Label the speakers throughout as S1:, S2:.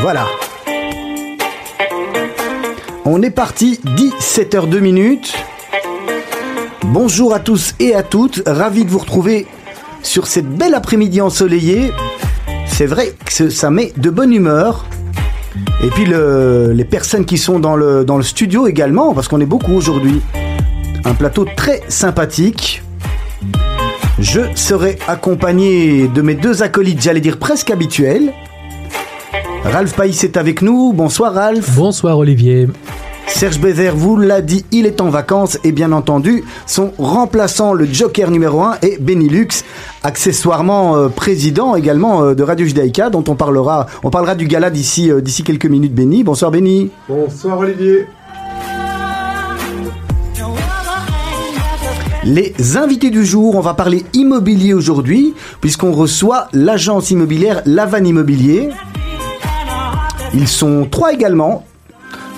S1: Voilà. On est parti, 17h02 minutes. Bonjour à tous et à toutes, ravi de vous retrouver sur cette belle après-midi ensoleillée. C'est vrai que ça met de bonne humeur. Et puis les personnes qui sont dans le studio également, parce qu'on est beaucoup aujourd'hui. Un plateau très sympathique. Je serai accompagné de mes deux acolytes, j'allais dire presque habituels. Ralph Païs est avec nous. Bonsoir Ralph.
S2: Bonsoir Olivier.
S1: Serge Bézère vous l'a dit, il est en vacances et bien entendu, son remplaçant, le joker numéro 1, est Benilux, accessoirement euh, président également euh, de Radio Judaïka, dont on parlera, on parlera du gala d'ici euh, d'ici quelques minutes. Benny, bonsoir Benny.
S3: Bonsoir Olivier.
S1: Les invités du jour, on va parler immobilier aujourd'hui, puisqu'on reçoit l'agence immobilière Lavan Immobilier. Ils sont trois également.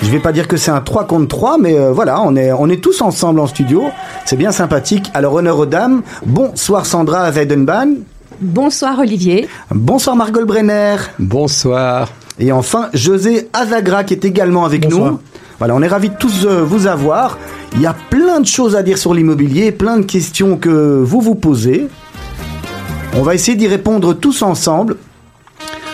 S1: Je vais pas dire que c'est un 3 contre 3, mais euh, voilà, on est, on est tous ensemble en studio. C'est bien sympathique. Alors, honneur aux dames. Bonsoir Sandra Weidenbahn.
S4: Bonsoir Olivier.
S1: Bonsoir Margot Brenner.
S5: Bonsoir.
S1: Et enfin, José Azagra qui est également avec nous. Voilà, on est ravis de tous euh, vous avoir. Il y a plein de choses à dire sur l'immobilier, plein de questions que vous vous posez. On va essayer d'y répondre tous ensemble.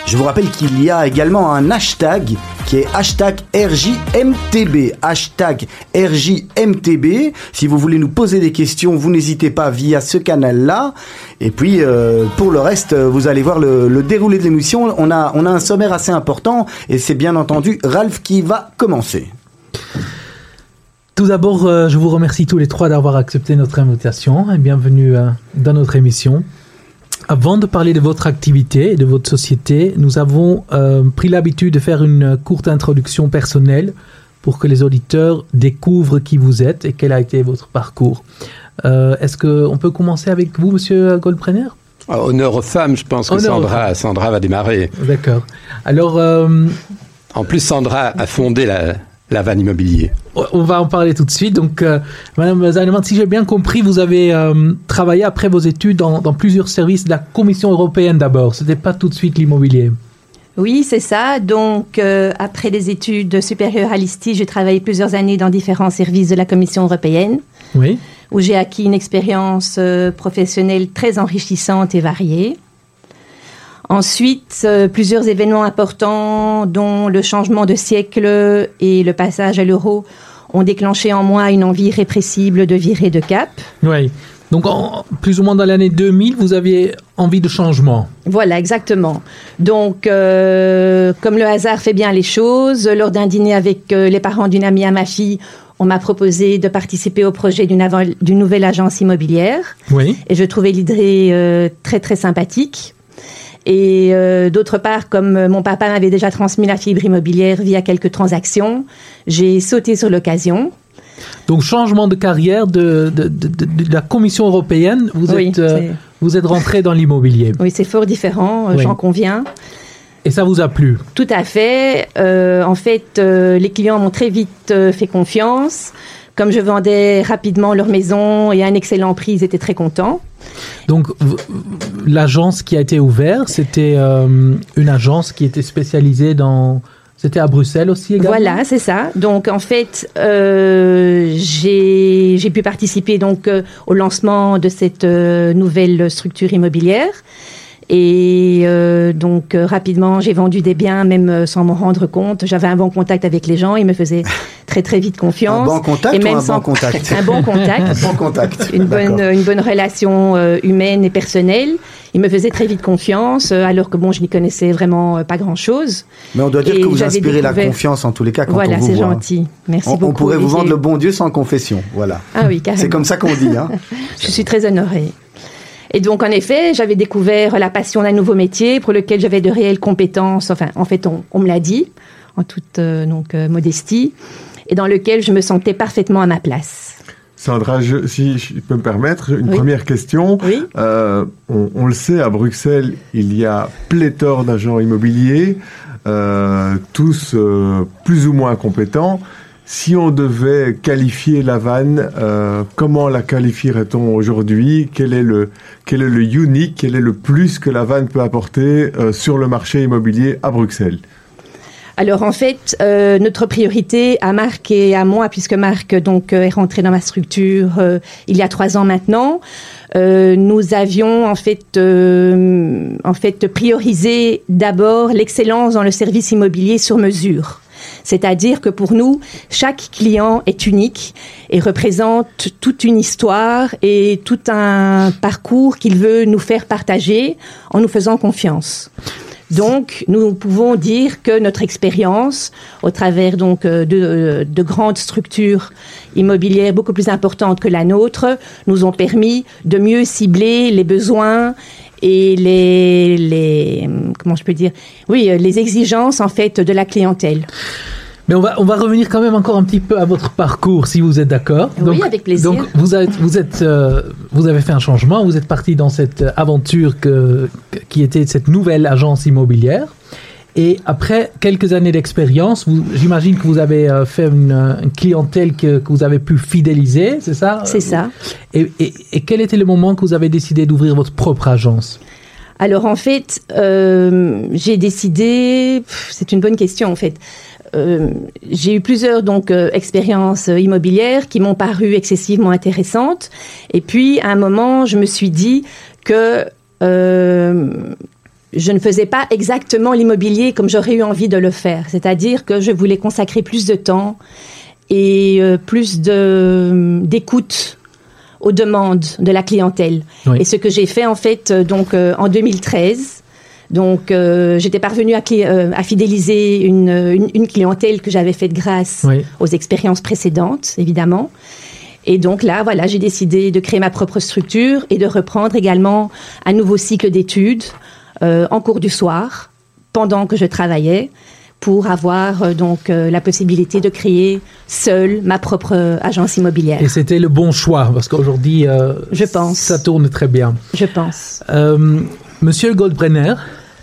S1: Je vous rappelle qu'il y a également un hashtag qui est hashtag RJMTB. Hashtag RJMTB. Si vous voulez nous poser des questions, vous n'hésitez pas via ce canal-là. Et puis, euh, pour le reste, vous allez voir le, déroulé de l'émission. On a, un sommaire assez important et c'est bien entendu Ralph qui va commencer.
S2: Tout d'abord, euh, je vous remercie tous les trois d'avoir accepté notre invitation et bienvenue euh, dans notre émission. Avant de parler de votre activité et de votre société, nous avons euh, pris l'habitude de faire une courte introduction personnelle pour que les auditeurs découvrent qui vous êtes et quel a été votre parcours. Euh, Est-ce qu'on peut commencer avec vous, Monsieur Goldbrenner?
S5: Ah, Honneur aux femmes, je pense que Sandra, Sandra va démarrer.
S2: D'accord. Alors. Euh,
S5: en plus, Sandra a fondé la, la vanne immobilier.
S2: On va en parler tout de suite. Donc, euh, Madame Zalman, si j'ai bien compris, vous avez euh, travaillé après vos études dans, plusieurs services de la Commission européenne d'abord. Ce n'était pas tout de suite l'immobilier.
S4: Oui, c'est ça. Donc, euh, après des études supérieures à l'ISTI, j'ai travaillé plusieurs années dans différents services de la Commission européenne.
S2: Oui.
S4: Où j'ai acquis une expérience professionnelle très enrichissante et variée. Ensuite, euh, plusieurs événements importants, dont le changement de siècle et le passage à l'euro, ont déclenché en moi une envie irrépressible de virer de cap.
S2: Oui. Donc, plus ou moins dans l'année 2000, vous aviez envie de changement.
S4: Voilà, exactement. Donc, euh, comme le hasard fait bien les choses, lors d'un dîner avec euh, les parents d'une amie à ma fille, on m'a proposé de participer au projet d'une nouvelle agence immobilière.
S2: Oui.
S4: Et je trouvais l'idée très, très sympathique. Et euh, d'autre part, comme mon papa m'avait déjà transmis la fibre immobilière via quelques transactions, j'ai sauté sur l'occasion.
S2: Donc changement de carrière de, la Commission européenne, vous, êtes, euh, vous êtes rentré dans l'immobilier.
S4: Oui, c'est fort différent, euh, j'en conviens.
S2: Et ça vous a plu?
S4: Tout à fait. en fait, les clients m'ont très vite fait confiance. Comme je vendais rapidement leur maison et à un excellent prix, ils étaient très contents.
S2: Donc, l'agence qui a été ouverte, c'était euh, une agence qui était spécialisée dans... C'était à Bruxelles aussi également?
S4: Voilà, c'est ça. Donc, en fait, euh, j'ai pu participer donc euh, au lancement de cette nouvelle structure immobilière. Et donc rapidement, j'ai vendu des biens même sans m'en rendre compte. J'avais un bon contact avec les gens, ils me faisaient très très vite confiance.
S1: Un bon contact et même un bon contact
S4: Un bon contact.
S1: bon contact.
S4: Une bonne une bonne relation humaine et personnelle. Ils me faisaient très vite confiance, alors que bon, je n'y connaissais vraiment pas grand chose.
S1: Mais on doit dire que vous inspirez la confiance en tous les cas quand
S4: voilà,
S1: on vous
S4: voit. Voilà, c'est gentil. Merci beaucoup.
S1: On pourrait vous vendre le bon Dieu sans confession, voilà.
S4: Ah oui, carrément.
S1: C'est comme ça qu'on dit. Hein.
S4: je suis très honorée. Et donc, en effet, j'avais découvert la passion d'un nouveau métier pour lequel j'avais de réelles compétences. Enfin, en fait, on, me l'a dit, en toute euh, donc, euh, modestie, et dans lequel je me sentais parfaitement à ma place.
S3: Sandra, si je peux me permettre, une première question.
S4: Oui.
S3: Euh, on, le sait, à Bruxelles, il y a pléthore d'agents immobiliers, tous plus ou moins compétents. Si on devait qualifier la vanne, euh, comment la qualifierait-on aujourd'hui? Quel, est le, quel est le unique, quel est le plus que la vanne peut apporter euh, sur le marché immobilier à Bruxelles?
S4: Alors en fait, euh, notre priorité à Marc et à moi, puisque Marc donc euh, est rentré dans ma structure euh, il y a trois ans maintenant, euh, nous avions en fait, en fait priorisé d'abord l'excellence dans le service immobilier sur mesure. C'est-à-dire que pour nous, chaque client est unique et représente toute une histoire et tout un parcours qu'il veut nous faire partager en nous faisant confiance. Donc, nous pouvons dire que notre expérience, au travers donc euh, de, euh, de grandes structures immobilières beaucoup plus importantes que la nôtre, nous ont permis de mieux cibler les besoins et les, les comment je peux dire, oui, euh, les exigences en fait de la clientèle.
S2: Mais on va, on va revenir quand même encore un petit peu à votre parcours, si vous êtes d'accord.
S4: Oui, avec plaisir.
S2: Donc, vous, êtes, vous, êtes, euh, vous avez fait un changement, vous êtes parti dans cette aventure que, qui était cette nouvelle agence immobilière. Et après quelques années d'expérience, j'imagine que vous avez euh, fait une, euh, une clientèle que, que vous avez pu fidéliser, c'est ça?
S4: C'est ça.
S2: Et, et, et quel était le moment que vous avez décidé d'ouvrir votre propre agence?
S4: Alors en fait, euh, j'ai décidé, c'est une bonne question en fait. Euh, j'ai eu plusieurs donc euh, expériences euh, immobilières qui m'ont paru excessivement intéressantes. Et puis à un moment, je me suis dit que euh, je ne faisais pas exactement l'immobilier comme j'aurais eu envie de le faire. C'est-à-dire que je voulais consacrer plus de temps et plus de d'écoute aux demandes de la clientèle.
S2: Oui.
S4: Et ce que j'ai fait en fait donc en 2013. Donc euh, j'étais parvenue à, euh, à fidéliser une, une, une clientèle que j'avais faite grâce
S2: Oui.
S4: aux expériences précédentes, évidemment. Et donc là, voilà, j'ai décidé de créer ma propre structure et de reprendre également un nouveau cycle d'études euh, en cours du soir, pendant que je travaillais, pour avoir donc la possibilité de créer seule ma propre agence immobilière.
S2: Et c'était le bon choix, parce qu'aujourd'hui,
S4: Je pense.
S2: ça tourne très bien.
S4: Je pense.
S2: Monsieur Goldbrenner,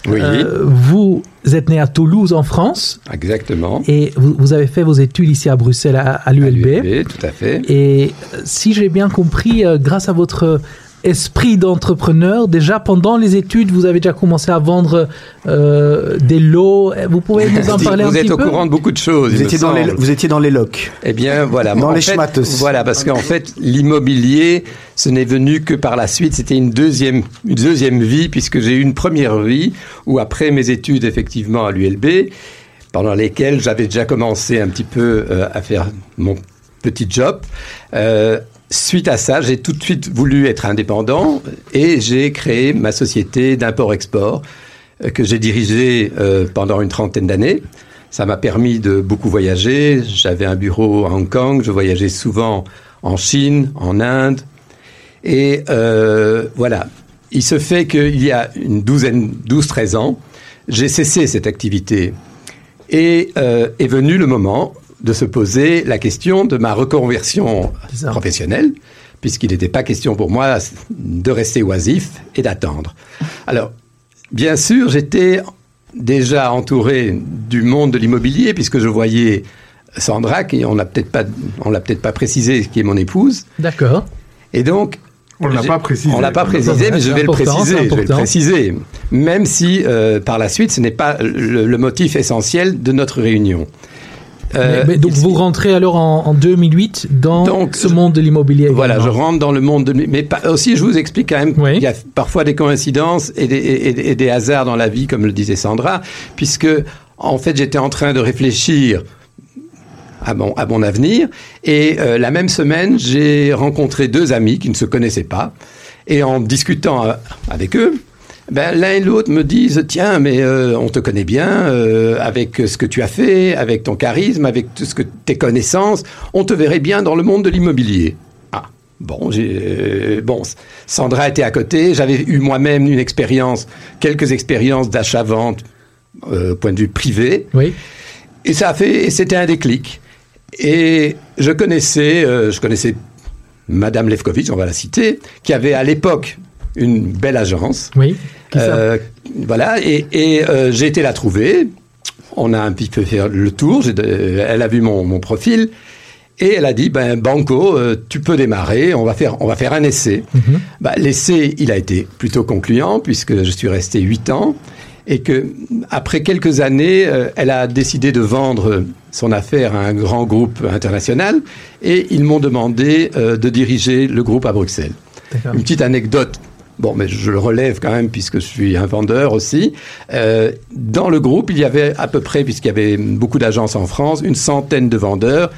S5: Oui,
S2: euh, vous êtes né à Toulouse en France
S5: exactement.
S2: et vous, vous avez fait vos études ici à Bruxelles à, à l'ULB,
S5: tout à fait.
S2: Et euh, si j'ai bien compris, euh, grâce à votre esprit d'entrepreneur, déjà pendant les études, vous avez déjà commencé à vendre euh, des lots. Vous pouvez nous en
S5: Vous
S2: parler un
S5: êtes
S2: petit
S5: au
S2: peu
S5: courant de beaucoup de choses.
S1: Vous
S5: il me
S1: étiez, dans les, vous étiez dans les locs.
S5: Eh bien, voilà.
S1: Dans
S5: En
S1: les
S5: fait,
S1: schmattes aussi.
S5: Voilà, parce qu'en fait, l'immobilier, ce n'est venu que par la suite. C'était une deuxième, une deuxième vie, puisque j'ai eu une première vie où, après mes études, effectivement, à l'ULB, pendant lesquelles j'avais déjà commencé un petit peu euh, à faire mon petit job. euh, Suite à ça, j'ai tout de suite voulu être indépendant et j'ai créé ma société d'import-export euh, que j'ai dirigée euh, pendant une trentaine d'années. Ça m'a permis de beaucoup voyager. J'avais un bureau à Hong Kong, je voyageais souvent en Chine, en Inde. Et euh, voilà, il se fait qu'il y a une douzaine, 12-13 ans, j'ai cessé cette activité. Et est venu le moment de se poser la question de ma reconversion professionnelle, puisqu'il n'était pas question pour moi de rester oisif et d'attendre. Alors, bien sûr, j'étais déjà entouré du monde de l'immobilier, puisque je voyais Sandra, qui on l'a peut-être pas, on l'a peut-être pas précisé, qui est mon épouse,
S2: D'accord.
S5: et donc
S3: On ne l'a pas précisé.
S5: On l'a pas précisé, mais je vais le préciser. Je vais le préciser. Même si, euh, par la suite, ce n'est pas le, le motif essentiel de notre réunion. Euh,
S2: Mais- mais donc vous rentrez alors en, en 2008 dans
S5: Donc,
S2: ce monde de l'immobilier.
S5: Voilà, je rentre dans le monde de... Mais pas- aussi, je vous explique quand même
S2: Oui.
S5: qu'il y a parfois des coïncidences et des, et- et des hasards dans la vie, comme le disait Sandra, puisque, en fait, j'étais en train de réfléchir à mon, à mon avenir. Et euh, la même semaine, j'ai rencontré deux amis qui ne se connaissaient pas. Et en discutant euh, avec eux, ben, l'un et l'autre me disent Tiens, mais euh, on te connaît bien, euh, avec ce que tu as fait, avec ton charisme, avec tout ce que, tes connaissances, on te verrait bien dans le monde de l'immobilier. Ah, bon, j'ai, euh, bon, Sandra était à côté, j'avais eu moi-même une expérience, quelques expériences d'achat-vente, euh, point de vue privé.
S2: Oui.
S5: Et ça a fait, et c'était un déclic. Et je connaissais, euh, je connaissais Madame Lefkovitch, on va la citer, qui avait à l'époque une belle agence.
S2: Oui.
S5: Euh, voilà, et, et euh, j'ai été la trouver. On a un petit peu fait le tour. de- elle a vu mon, mon profil et elle a dit ben Banco, euh, tu peux démarrer. On va faire, on va faire un essai.
S2: Mhm.
S5: Bah, L'essai, il a été plutôt concluant puisque je suis resté huit ans. et que après quelques années, euh, elle a décidé de vendre son affaire à un grand groupe international et ils m'ont demandé euh, de diriger le groupe à Bruxelles. Une petite anecdote. Bon, mais je le relève quand même puisque je suis un vendeur aussi. Euh, dans le groupe, il y avait à peu près, puisqu'il y avait beaucoup d'agences en France, une centaine de vendeurs.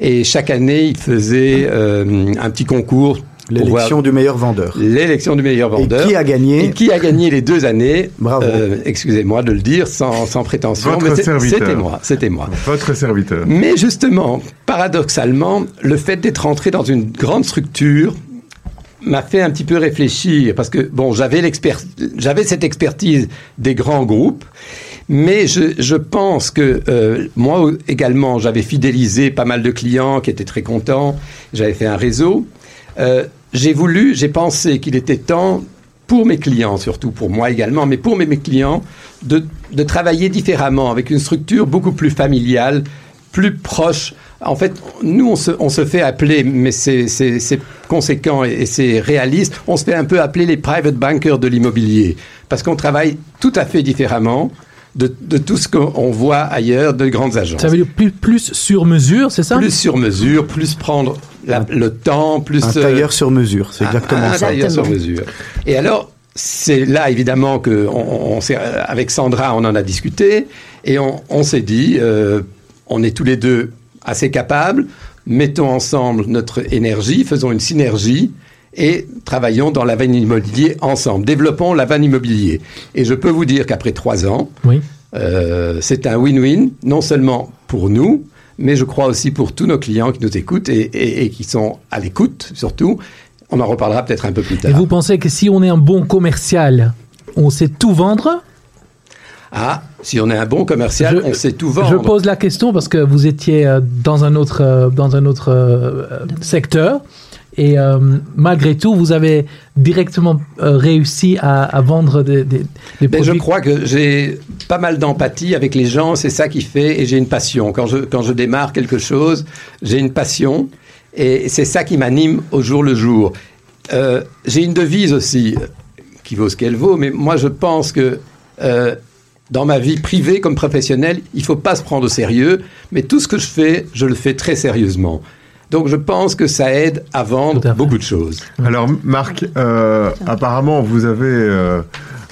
S5: Et chaque année, ils faisaient un petit concours
S1: L'élection du meilleur vendeur.
S5: L'élection du meilleur vendeur.
S1: Et qui a gagné
S5: Et qui a gagné les deux années
S1: Bravo. Euh,
S5: excusez-moi de le dire sans, sans prétention.
S3: Votre serviteur.
S5: C'était moi, c'était moi.
S3: Votre serviteur.
S5: Mais justement, paradoxalement, le fait d'être entré dans une grande structure m'a fait un petit peu réfléchir parce que bon, j'avais j'avais cette expertise des grands groupes. Mais je, je pense que euh, moi également, j'avais fidélisé pas mal de clients qui étaient très contents. J'avais fait un réseau. Euh, j'ai voulu, j'ai pensé qu'il était temps, pour mes clients, surtout pour moi également, mais pour mes, mes clients, de, de, travailler différemment, avec une structure beaucoup plus familiale, plus proche. En fait, nous, on se, on se fait appeler, mais c'est conséquent et, et c'est réaliste, on se fait un peu appeler les private bankers de l'immobilier, parce qu'on travaille tout à fait différemment. De, de, tout ce qu'on voit ailleurs de grandes agences.
S2: Ça veut dire plus, plus sur mesure, c'est ça?
S5: Plus sur mesure, plus prendre la, le temps, plus...
S1: Un tailleur sur mesure, c'est exactement
S5: un, un
S1: ça.
S5: Un tailleur sur mesure. Et alors, c'est là évidemment que on, on avec Sandra, on en a discuté et on, on s'est dit, euh, on est tous les deux assez capables, mettons ensemble notre énergie, faisons une synergie et travaillons dans la vanne immobilier ensemble. Développons la vanne immobilier. Et je peux vous dire qu'après trois ans,
S2: oui.
S5: euh, c'est un win-win, non seulement pour nous, mais je crois aussi pour tous nos clients qui nous écoutent et, et, et qui sont à l'écoute surtout. On en reparlera peut-être un peu plus tard.
S2: Et vous pensez que si on est un bon commercial, on sait tout vendre?
S5: Ah, si on est un bon commercial,
S2: je,
S5: on sait tout vendre.
S2: Je pose la question parce que vous étiez euh, dans un autre, dans un autre euh, secteur. Et euh, malgré tout, vous avez directement euh, réussi à, à, vendre des, des, des
S5: produits. Je crois que j'ai pas mal d'empathie avec les gens, c'est ça qui fait, et j'ai une passion. Quand je, quand je démarre quelque chose, j'ai une passion, et c'est ça qui m'anime au jour le jour. Euh, j'ai une devise aussi, qui vaut ce qu'elle vaut, mais moi je pense que euh, dans ma vie privée comme professionnelle, il ne faut pas se prendre au sérieux, mais tout ce que je fais, je le fais très sérieusement. Donc je pense que ça aide à vendre à beaucoup de choses.
S3: Alors Marc, euh, apparemment vous avez euh,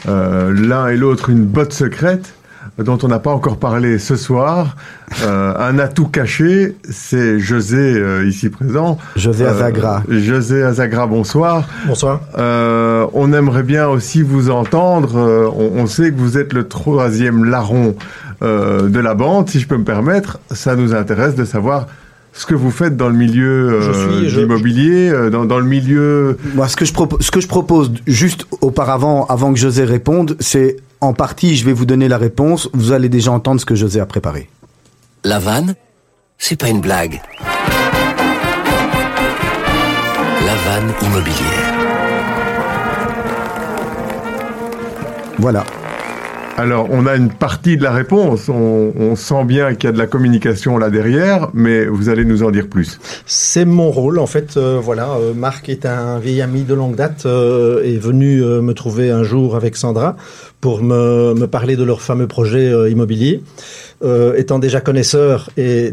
S3: euh, l'un et l'autre une botte secrète dont on n'a pas encore parlé ce soir. Euh, un atout caché, c'est José euh, ici présent.
S1: José Azagra.
S3: Euh, José Azagra, bonsoir.
S6: Bonsoir.
S3: on aimerait bien aussi vous entendre. On, on, sait que vous êtes le troisième larron de la bande, si je peux me permettre. Ça nous intéresse de savoir ce que vous faites dans le milieu euh, de l'immobilier, euh, dans, dans, le milieu.
S1: Moi, ce que je propose, ce que je propose juste auparavant, avant que José réponde, c'est en partie, je vais vous donner la réponse. Vous allez déjà entendre ce que José a préparé.
S7: La vanne, c'est pas une blague. La vanne immobilière.
S1: Voilà.
S3: Alors, on a une partie de la réponse. On, on sent bien qu'il y a de la communication là derrière, mais vous allez nous en dire plus.
S6: C'est mon rôle, en fait. Euh, voilà, euh, Marc est un vieil ami de longue date, euh, est venu me trouver un jour avec Sandra pour me, me parler de leur fameux projet immobilier. étant déjà connaisseur et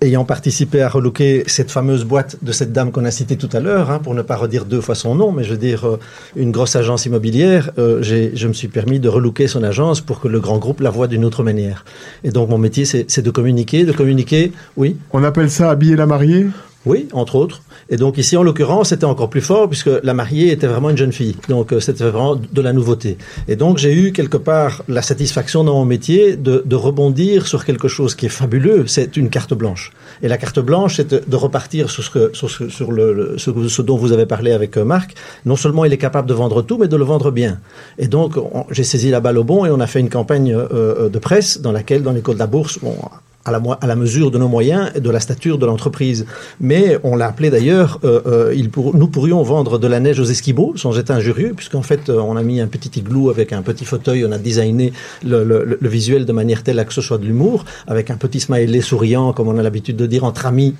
S6: ayant participé à relooker cette fameuse boîte de cette dame qu'on a citée tout à l'heure, hein, pour ne pas redire deux fois son nom, mais je veux dire euh, une grosse agence immobilière, euh, je me suis permis de relooker son agence pour que le grand groupe la voie d'une autre manière. Et donc mon métier, c'est de communiquer, de communiquer, oui.
S3: On appelle ça habiller la mariée?
S6: Oui, entre autres. Et donc ici, en l'occurrence, c'était encore plus fort puisque la mariée était vraiment une jeune fille. Donc euh, c'était vraiment de la nouveauté. Et donc j'ai eu quelque part la satisfaction dans mon métier de, de rebondir sur quelque chose qui est fabuleux. C'est une carte blanche. Et la carte blanche, c'est de repartir sur, ce, que, sur, ce, sur le, ce, dont vous avez parlé avec Marc. Non seulement il est capable de vendre tout, mais de le vendre bien. Et donc j'ai saisi la balle au bon et on a fait une campagne euh, de presse dans laquelle, dans l'école de la bourse, bon, à la, à la, mesure de nos moyens et de la stature de l'entreprise. Mais on l'a appelé d'ailleurs, euh, euh, pour, nous pourrions vendre de la neige aux esquimaux, sans être injurieux, puisqu'en fait euh, on a mis un petit igloo avec un petit fauteuil, on a designé le, le, le visuel de manière telle à que ce soit de l'humour, avec un petit smiley souriant, comme on a l'habitude de dire entre amis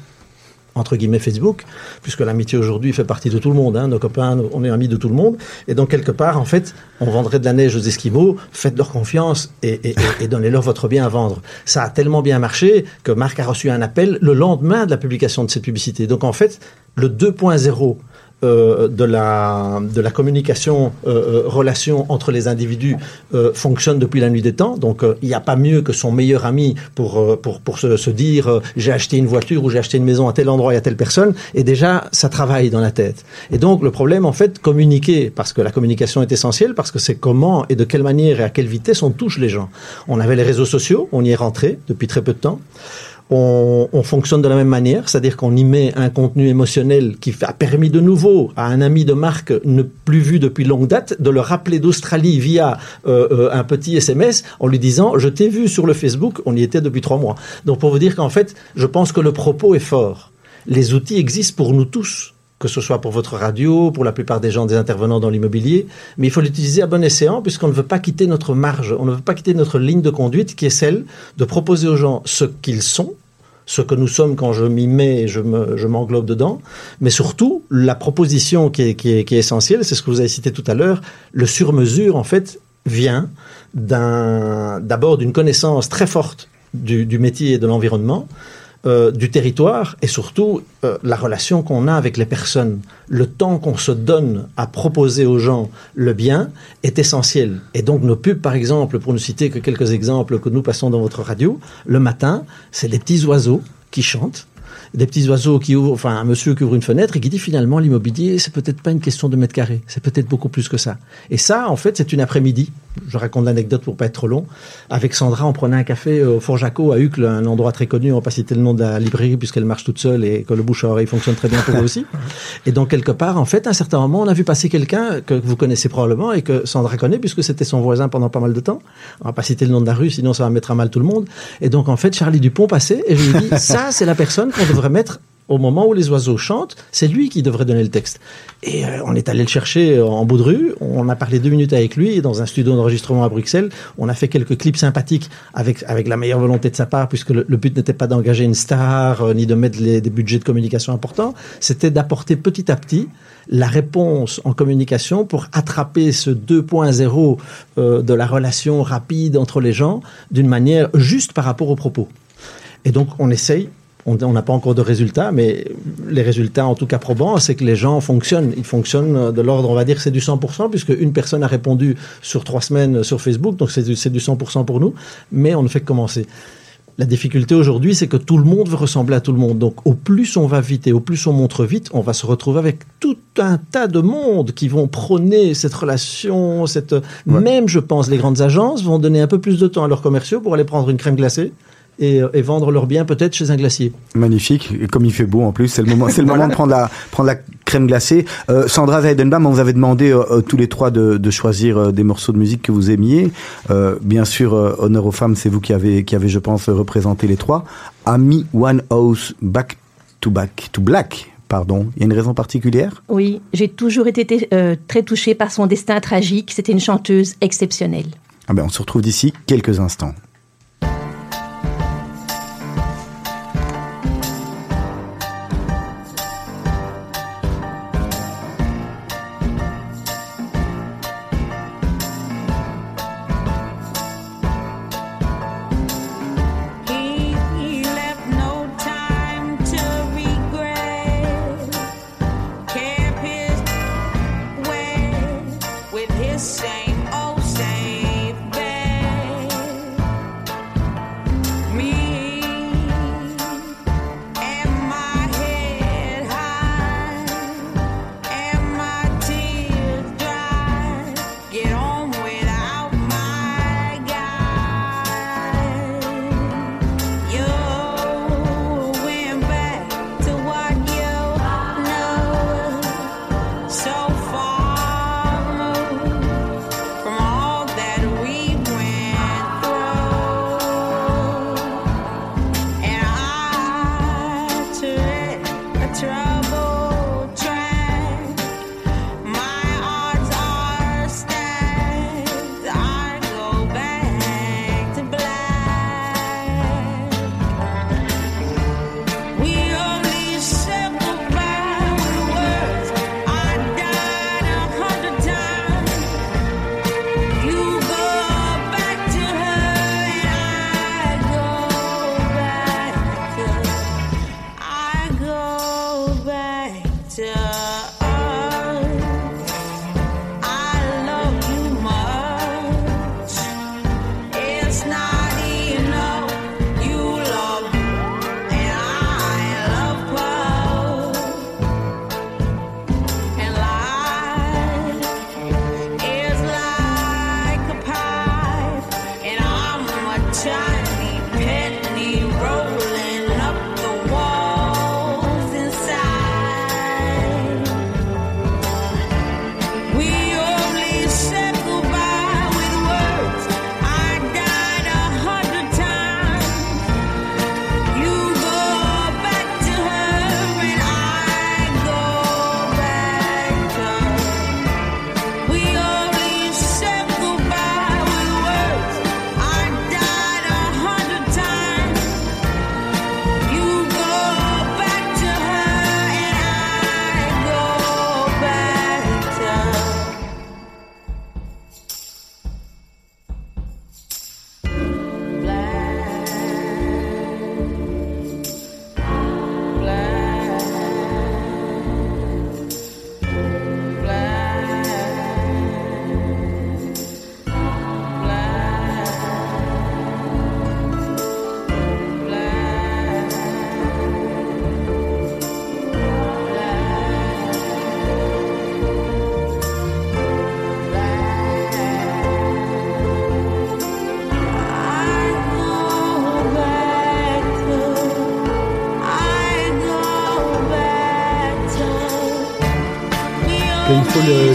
S6: entre guillemets Facebook, puisque l'amitié aujourd'hui fait partie de tout le monde. Hein, nos copains, on est amis de tout le monde. Et donc quelque part, en fait, on vendrait de la neige aux Esquimaux. Faites-leur confiance et, et, et donnez-leur votre bien à vendre. Ça a tellement bien marché que Marc a reçu un appel le lendemain de la publication de cette publicité. Donc en fait, le 2.0 euh, de, la, de la communication, euh, euh, relation entre les individus fonctionne depuis la nuit des temps. Donc il n'y a pas mieux que son meilleur ami pour, pour, pour se, se dire j'ai acheté une voiture ou j'ai acheté une maison à tel endroit et à telle personne. Et déjà, ça travaille dans la tête. Et donc le problème, en fait, communiquer, parce que la communication est essentielle, parce que c'est comment et de quelle manière et à quelle vitesse on touche les gens. On avait les réseaux sociaux, on y est rentré depuis très peu de temps on, on, fonctionne de la même manière, c'est-à-dire qu'on y met un contenu émotionnel qui a permis de nouveau à un ami de marque ne plus vu depuis longue date de le rappeler d'Australie via euh, euh, un petit SMS en lui disant je t'ai vu sur le Facebook, on y était depuis trois mois. Donc pour vous dire qu'en fait, je pense que le propos est fort. Les outils existent pour nous tous que ce soit pour votre radio, pour la plupart des gens, des intervenants dans l'immobilier, mais il faut l'utiliser à bon escient puisqu'on ne veut pas quitter notre marge, on ne veut pas quitter notre ligne de conduite qui est celle de proposer aux gens ce qu'ils sont, ce que nous sommes quand je m'y mets et je, me, je m'englobe dedans, mais surtout la proposition qui est, qui est, essentielle, c'est ce que vous avez cité tout à l'heure, le sur-mesure en fait vient d'un, d'abord d'une connaissance très forte du métier et de l'environnement, euh, du territoire et surtout euh, la relation qu'on a avec les personnes. Le temps qu'on se donne à proposer aux gens le bien est essentiel. Et donc nos pubs, par exemple, pour ne citer que quelques exemples que nous passons dans votre radio, le matin, c'est des petits oiseaux qui chantent des petits oiseaux qui ouvrent, enfin un monsieur qui ouvre une fenêtre et qui dit finalement l'immobilier c'est peut-être pas une question de mètres carrés, c'est peut-être beaucoup plus que ça. Et ça en fait c'est une après-midi, je raconte l'anecdote pour pas être trop long, avec Sandra on prenait un café au Fort Jaco à Uccle, un endroit très connu, on va pas citer le nom de la librairie puisqu'elle marche toute seule et que le bouche à oreille fonctionne très bien pour eux aussi. Et donc quelque part en fait à un certain moment on a vu passer quelqu'un que vous connaissez probablement et que Sandra connaît puisque c'était son voisin pendant pas mal de temps. On va pas citer le nom de la rue sinon ça va mettre à mal tout le monde. Et donc en fait Charlie Dupont passait et je lui dis ça c'est la personne qu'on devrait mettre au moment où les oiseaux chantent, c'est lui qui devrait donner le texte. Et euh, on est allé le chercher en bout de rue, on a parlé deux minutes avec lui dans un studio d'enregistrement à Bruxelles, on a fait quelques clips sympathiques avec, avec la meilleure volonté de sa part, puisque le, but n'était pas d'engager une star, euh, ni de mettre des budgets de communication importants, c'était d'apporter petit à petit la réponse en communication pour attraper ce 2.0 euh, de la relation rapide entre les gens d'une manière juste par rapport aux propos. Et donc on essaye on n'a pas encore de résultats, mais les résultats, en tout cas probants, c'est que les gens fonctionnent. Ils fonctionnent de l'ordre, on va dire, c'est du 100%, puisque une personne a répondu sur trois semaines sur Facebook, donc c'est du, du 100% pour nous, mais on ne fait que commencer. La difficulté aujourd'hui, c'est que tout le monde veut ressembler à tout le monde. Donc, au plus on va vite et au plus on montre vite, on va se retrouver avec tout un tas de monde qui vont prôner cette relation, cette. Ouais. Même, je pense, les grandes agences vont donner un peu plus de temps à leurs commerciaux pour aller prendre une crème glacée et, et, vendre leurs biens peut-être chez un glacier.
S1: Magnifique, et comme il fait beau en plus, c'est le moment, c'est le moment de prendre la, prendre la crème glacée. Euh, Sandra Weidenbaum, on vous avait demandé euh, tous les trois de, de choisir euh, des morceaux de musique que vous aimiez. Euh, bien sûr, euh, honneur aux femmes, c'est vous qui avez, qui avez, je pense, représenté les trois. Ami One House Back to Back to Black. Pardon, il y a une raison particulière?
S4: Oui, j'ai toujours été euh, très touchée par son destin tragique. C'était une chanteuse exceptionnelle.
S1: Ah ben, on se retrouve d'ici quelques instants.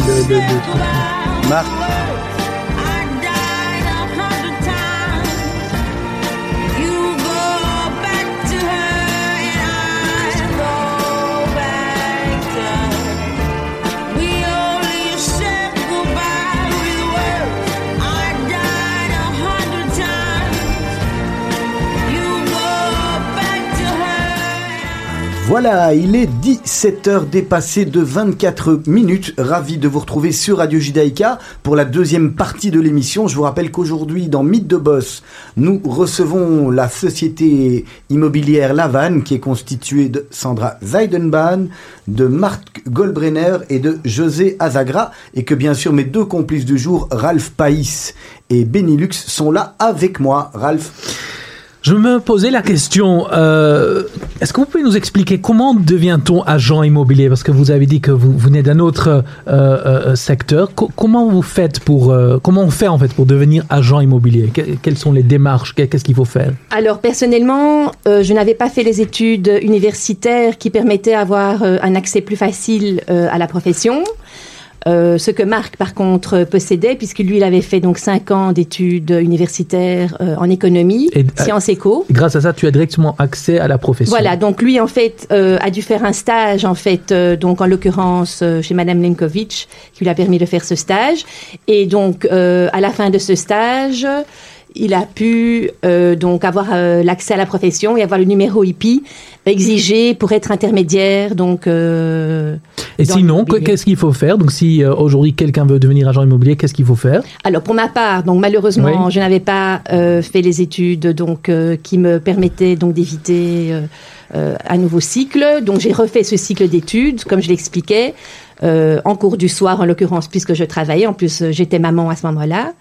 S2: Le, le, le, le.
S1: Marc, Voilà, il est 17h dépassé de 24 minutes. Ravi de vous retrouver sur Radio Judaïka pour la deuxième partie de l'émission. Je vous rappelle qu'aujourd'hui, dans Mythe de Boss, nous recevons la société immobilière Lavanne qui est constituée de Sandra Zeidenbahn, de Marc Goldbrenner et de José Azagra et que bien sûr mes deux complices du jour, Ralph Païs et Benilux, sont là avec moi. Ralph
S2: Je me posais la question, euh, est-ce que vous pouvez nous expliquer comment devient-on agent immobilier? Parce que vous avez dit que vous venez d'un autre euh, euh, secteur. Co- comment vous faites pour, euh, comment on fait en fait pour devenir agent immobilier? Que- Quelles sont les démarches? Que- Qu'est-ce qu'il faut faire?
S4: Alors personnellement, euh, je n'avais pas fait les études universitaires qui permettaient d'avoir euh, un accès plus facile à la profession. Euh, ce que Marc, par contre, possédait, puisque lui, il avait fait donc cinq ans d'études universitaires euh, en économie,
S2: Et, euh,
S4: sciences éco.
S2: Grâce à ça, tu as directement accès à la profession.
S4: Voilà, donc lui, en fait, euh, a dû faire un stage, en fait, euh, donc en l'occurrence euh, chez Madame Lenkovic, qui lui a permis de faire ce stage. Et donc, euh, à la fin de ce stage, il a pu euh, donc avoir euh, l'accès à la profession et avoir le numéro IPI exigé pour être intermédiaire. Donc, euh,
S2: Et sinon, qu'est-ce qu'il faut faire? Donc, si euh, aujourd'hui quelqu'un veut devenir agent immobilier, qu'est-ce qu'il faut faire?
S4: Alors pour ma part, donc malheureusement,
S2: Oui.
S4: je n'avais pas euh, fait les études donc euh, qui me permettaient donc d'éviter un nouveau cycle. Donc j'ai refait ce cycle d'études, comme je l'expliquais, euh, en cours du soir en l'occurrence, puisque je travaillais. En plus, euh, j'étais maman à ce moment-là.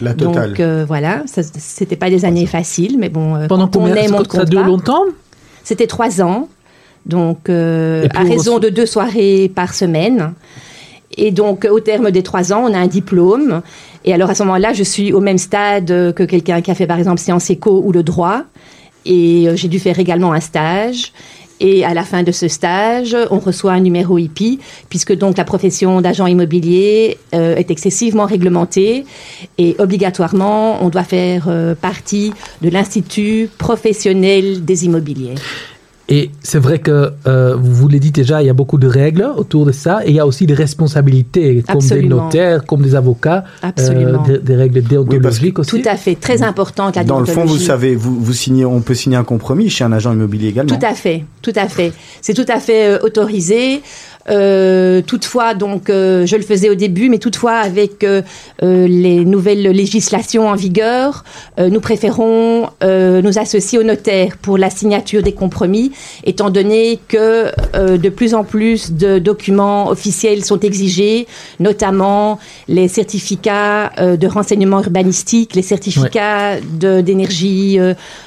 S1: La totale.
S4: Donc euh, voilà, c'était pas des années faciles, mais bon, euh,
S2: Pendant combien ça dure longtemps
S4: C'était trois ans, donc euh, à
S2: on
S4: raison de deux soirées par semaine. Et donc, au terme des trois ans, on a un diplôme. Et alors, à ce moment-là, je suis au même stade euh, que quelqu'un qui a fait, par exemple, sciences éco ou le droit. Et euh, j'ai dû faire également un stage. Et à la fin de ce stage, on reçoit un numéro IPI, puisque donc la profession d'agent immobilier euh, est excessivement réglementée et obligatoirement, on doit faire euh, partie de l'Institut professionnel des immobiliers.
S2: Et c'est vrai que euh, vous l'avez dit déjà, il y a beaucoup de règles autour de ça, et il y a aussi des responsabilités, comme des notaires, comme des avocats, euh,
S4: Absolument.
S2: des, des règles déontologiques aussi.
S4: Tout à fait, très importante la
S1: Dans le fond, vous savez, vous, vous signez, on peut signer un compromis chez un agent immobilier également.
S4: Tout à fait, tout à fait. C'est tout à fait euh, autorisé. Euh, toutefois, donc, euh, je le faisais au début, mais toutefois, avec euh, les nouvelles législations en vigueur, nous préférons nous associer au notaire pour la signature des compromis, étant donné que de plus en plus de documents officiels sont exigés, notamment les certificats de renseignement urbanistique, les certificats d'énergie,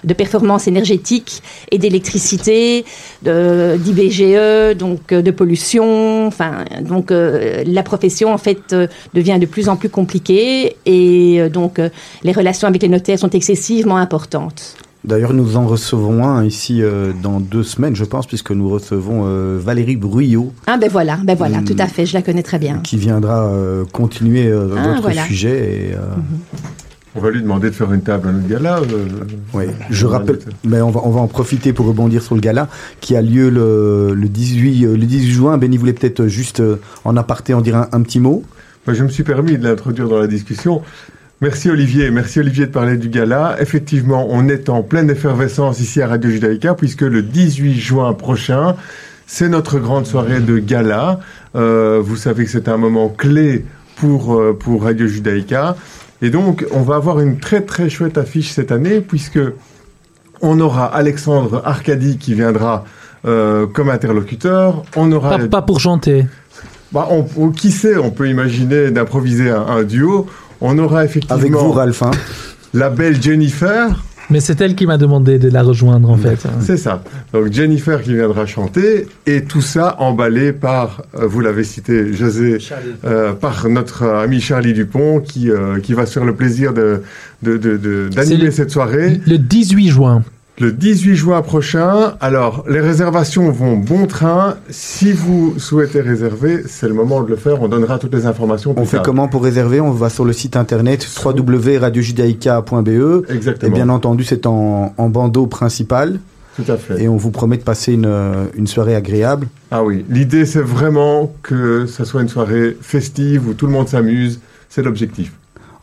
S4: de performance énergétique et d'électricité, d'IBGE, donc de pollution. Enfin, donc euh, la profession en fait euh, devient de plus en plus compliquée et euh, donc les relations avec les notaires sont excessivement importantes.
S1: D'ailleurs, nous en recevons un ici euh, dans deux semaines, je pense, puisque nous recevons euh, Valérie Bruyot,
S4: Ah ben voilà, ben voilà,
S1: Hmm.
S4: tout à fait, je la connais très bien.
S1: qui viendra continuer
S4: Ah,
S1: votre
S4: voilà.
S1: sujet. Et, euh,
S3: On va lui demander de faire une table à notre gala. euh,
S1: ouais.
S3: euh,
S1: Je
S3: va
S1: rappelle, mais on va, on va en profiter pour rebondir sur le gala qui a lieu le, le 18, euh, le 18 juin. Benny voulait peut-être juste euh, en aparté en dire un, un petit mot?
S3: Bah, je me suis permis de l'introduire dans la discussion. Merci Olivier, merci Olivier de parler du gala. Effectivement, on est en pleine effervescence ici à Radio Judaïka puisque le 18 juin prochain, c'est notre grande soirée de gala. Euh, vous savez que c'est un moment clé pour, euh, pour Radio Judaïka. Et donc, on va avoir une très très chouette affiche cette année puisque on aura Alexandre Arcadi qui viendra euh, comme interlocuteur. On aura
S2: Pas, pas pour chanter.
S3: bah, on, on- qui sait, on peut imaginer d'improviser un, un duo. On aura effectivement
S1: Avec vous, Ralph. hein.
S3: la belle Jennifer,
S2: Mais c'est elle qui m'a demandé de la rejoindre en fait.
S3: c'est ça. Donc Jennifer qui viendra chanter et tout ça emballé par, euh, vous l'avez cité, José, euh, par notre ami Charlie Dupont qui, euh, qui va se faire le plaisir de, de, de- cette soirée.
S2: Le 18 juin.
S3: Le 18 juin prochain, alors les réservations vont bon train. Si vous souhaitez réserver, c'est le moment de le faire. On donnera toutes les informations.
S1: On fait comment pour réserver? On va sur le site internet www.radiojudaïka.be.
S3: Exactement.
S1: Et bien entendu, c'est en, en bandeau principal.
S3: Tout à fait.
S1: Et on vous promet de passer une, une soirée agréable.
S3: Ah oui, l'idée c'est vraiment que ça soit une soirée festive où tout le monde s'amuse. C'est l'objectif.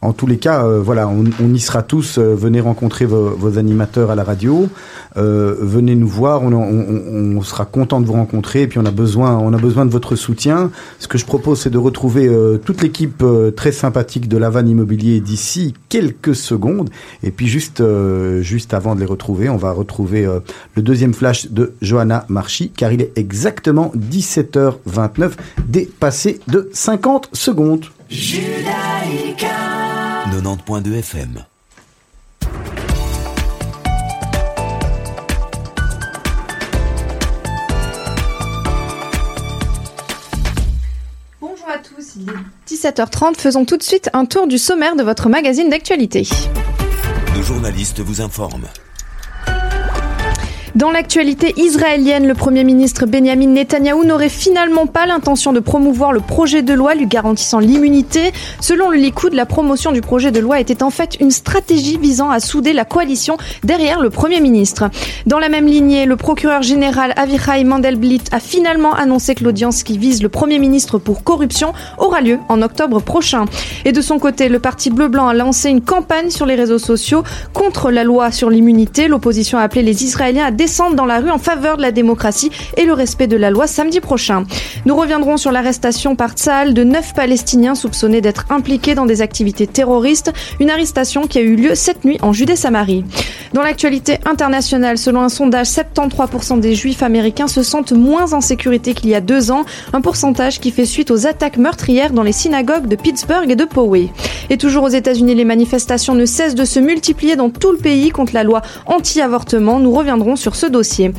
S1: En tous les cas, euh, voilà, on, on, y sera tous. Euh, venez rencontrer vos, vos, animateurs à la radio. Euh, venez nous voir. On, on, on, sera content de vous rencontrer. Et puis on a besoin, on a besoin de votre soutien. Ce que je propose, c'est de retrouver euh, toute l'équipe euh, très sympathique de Lavanne Immobilier d'ici quelques secondes. Et puis juste, juste avant de les retrouver, on va retrouver le deuxième flash de Johanna Marchi, car il est exactement 17h29, dépassé de 50 secondes.
S7: 90.2 FM.
S8: Bonjour à tous, il est 17h30. Faisons tout de suite un tour du sommaire de votre magazine d'actualité.
S7: Nos journalistes vous informent.
S8: Dans l'actualité israélienne, le Premier ministre Benjamin Netanyahou n'aurait finalement pas l'intention de promouvoir le projet de loi lui garantissant l'immunité. Selon le Likoud, la promotion du projet de loi était en fait une stratégie visant à souder la coalition derrière le Premier ministre. Dans la même lignée, le procureur général Avichai Mandelblit a finalement annoncé que l'audience qui vise le Premier ministre pour corruption aura lieu en octobre prochain. Et de son côté, le Parti bleu-blanc a lancé une campagne sur les réseaux sociaux contre la loi sur l'immunité. L'opposition a appelé les Israéliens à descendre dans la rue en faveur de la démocratie et le respect de la loi samedi prochain. Nous reviendrons sur l'arrestation par Tzal de neuf Palestiniens soupçonnés d'être impliqués dans des activités terroristes, une arrestation qui a eu lieu cette nuit en Judée-Samarie. Dans l'actualité internationale, selon un sondage, 73% des juifs américains se sentent moins en sécurité qu'il y a deux ans, un pourcentage qui fait suite aux attaques meurtrières dans les synagogues de Pittsburgh et de Poway. Et toujours aux États-Unis, les manifestations ne cessent de se multiplier dans tout le pays contre la loi anti-avortement. Nous reviendrons sur ce dossier.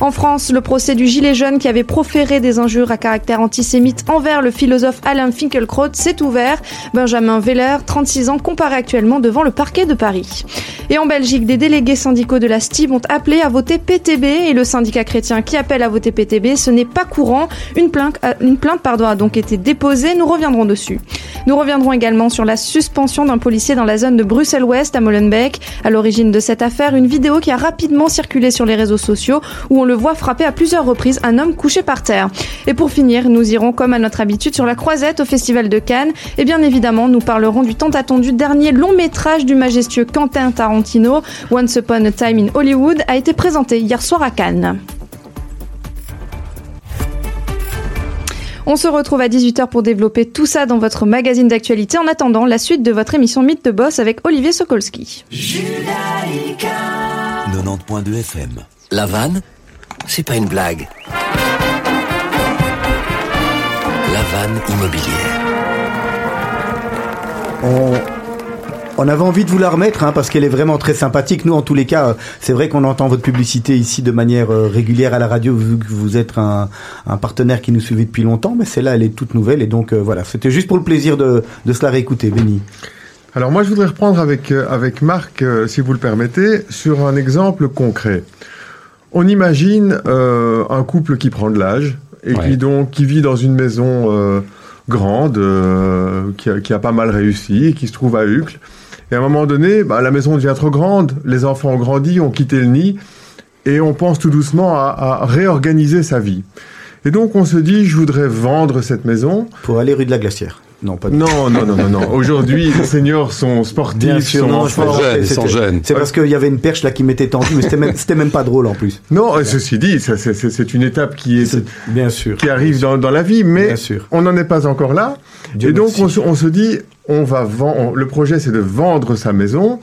S8: En France, le procès du gilet jaune qui avait proféré des injures à caractère antisémite envers le philosophe Alain Finkielkraut s'est ouvert. Benjamin Veller, 36 ans, comparaît actuellement devant le parquet de Paris. Et en Belgique, des délégués syndicaux de la STIB ont appelé à voter PTB et le syndicat chrétien qui appelle à voter PTB, ce n'est pas courant. Une plainte, une plainte pardon, a donc été déposée. Nous reviendrons dessus. Nous reviendrons également sur la suspension d'un policier dans la zone de Bruxelles-Ouest à Molenbeek. À l'origine de cette affaire, une vidéo qui a rapidement circulé sur les réseaux sociaux où on le voit frapper à plusieurs reprises un homme couché par terre. Et pour finir, nous irons comme à notre habitude sur la croisette au Festival de Cannes. Et bien évidemment, nous parlerons du tant attendu dernier long métrage du majestueux Quentin Tarantino, Once Upon a Time in Hollywood, a été présenté hier soir à Cannes. On se retrouve à 18h pour développer tout ça dans votre magazine d'actualité en attendant la suite de votre émission Mythe de Boss avec Olivier Sokolski.
S7: 90.2 FM. La vanne, c'est pas une blague. La vanne immobilière.
S1: On, avait envie de vous la remettre hein, parce qu'elle est vraiment très sympathique. Nous, en tous les cas, c'est vrai qu'on entend votre publicité ici de manière euh, régulière à la radio vu que vous êtes un, un partenaire qui nous suivait depuis longtemps. Mais celle-là, elle est toute nouvelle et donc euh, voilà, c'était juste pour le plaisir de, de se la réécouter. Béni.
S3: Alors moi, je voudrais reprendre avec, euh, avec Marc, euh, si vous le permettez, sur un exemple concret. On imagine euh, un couple qui prend de l'âge et
S5: Ouais.
S3: qui donc qui vit dans une maison euh, grande, euh, qui, a, qui a pas mal réussi et qui se trouve à Uccle. Et à un moment donné, bah, la maison devient trop grande, les enfants ont grandi, ont quitté le nid, et on pense tout doucement à, à réorganiser sa vie. Et donc on se dit, je voudrais vendre cette maison.
S1: Pour aller rue de la Glacière. Non, pas du tout.
S3: Non, non, non, non, non. Aujourd'hui, les seniors sont sportifs,
S1: Bien sûr,
S3: sont
S1: non,
S3: en
S5: sont
S1: c'était-
S5: jeunes.
S1: C'est parce qu'il y avait une perche là qui m'était tendue, mais c'était même, même pas drôle en plus.
S3: Non, ceci dit, c'est- une étape qui, est,
S1: Bien sûr.
S3: qui arrive dans, dans la vie, mais
S1: Bien sûr.
S3: on n'en est pas encore là.
S1: Dieu
S3: et donc, on se, on se dit, on va vendre. Le projet, c'est de vendre sa maison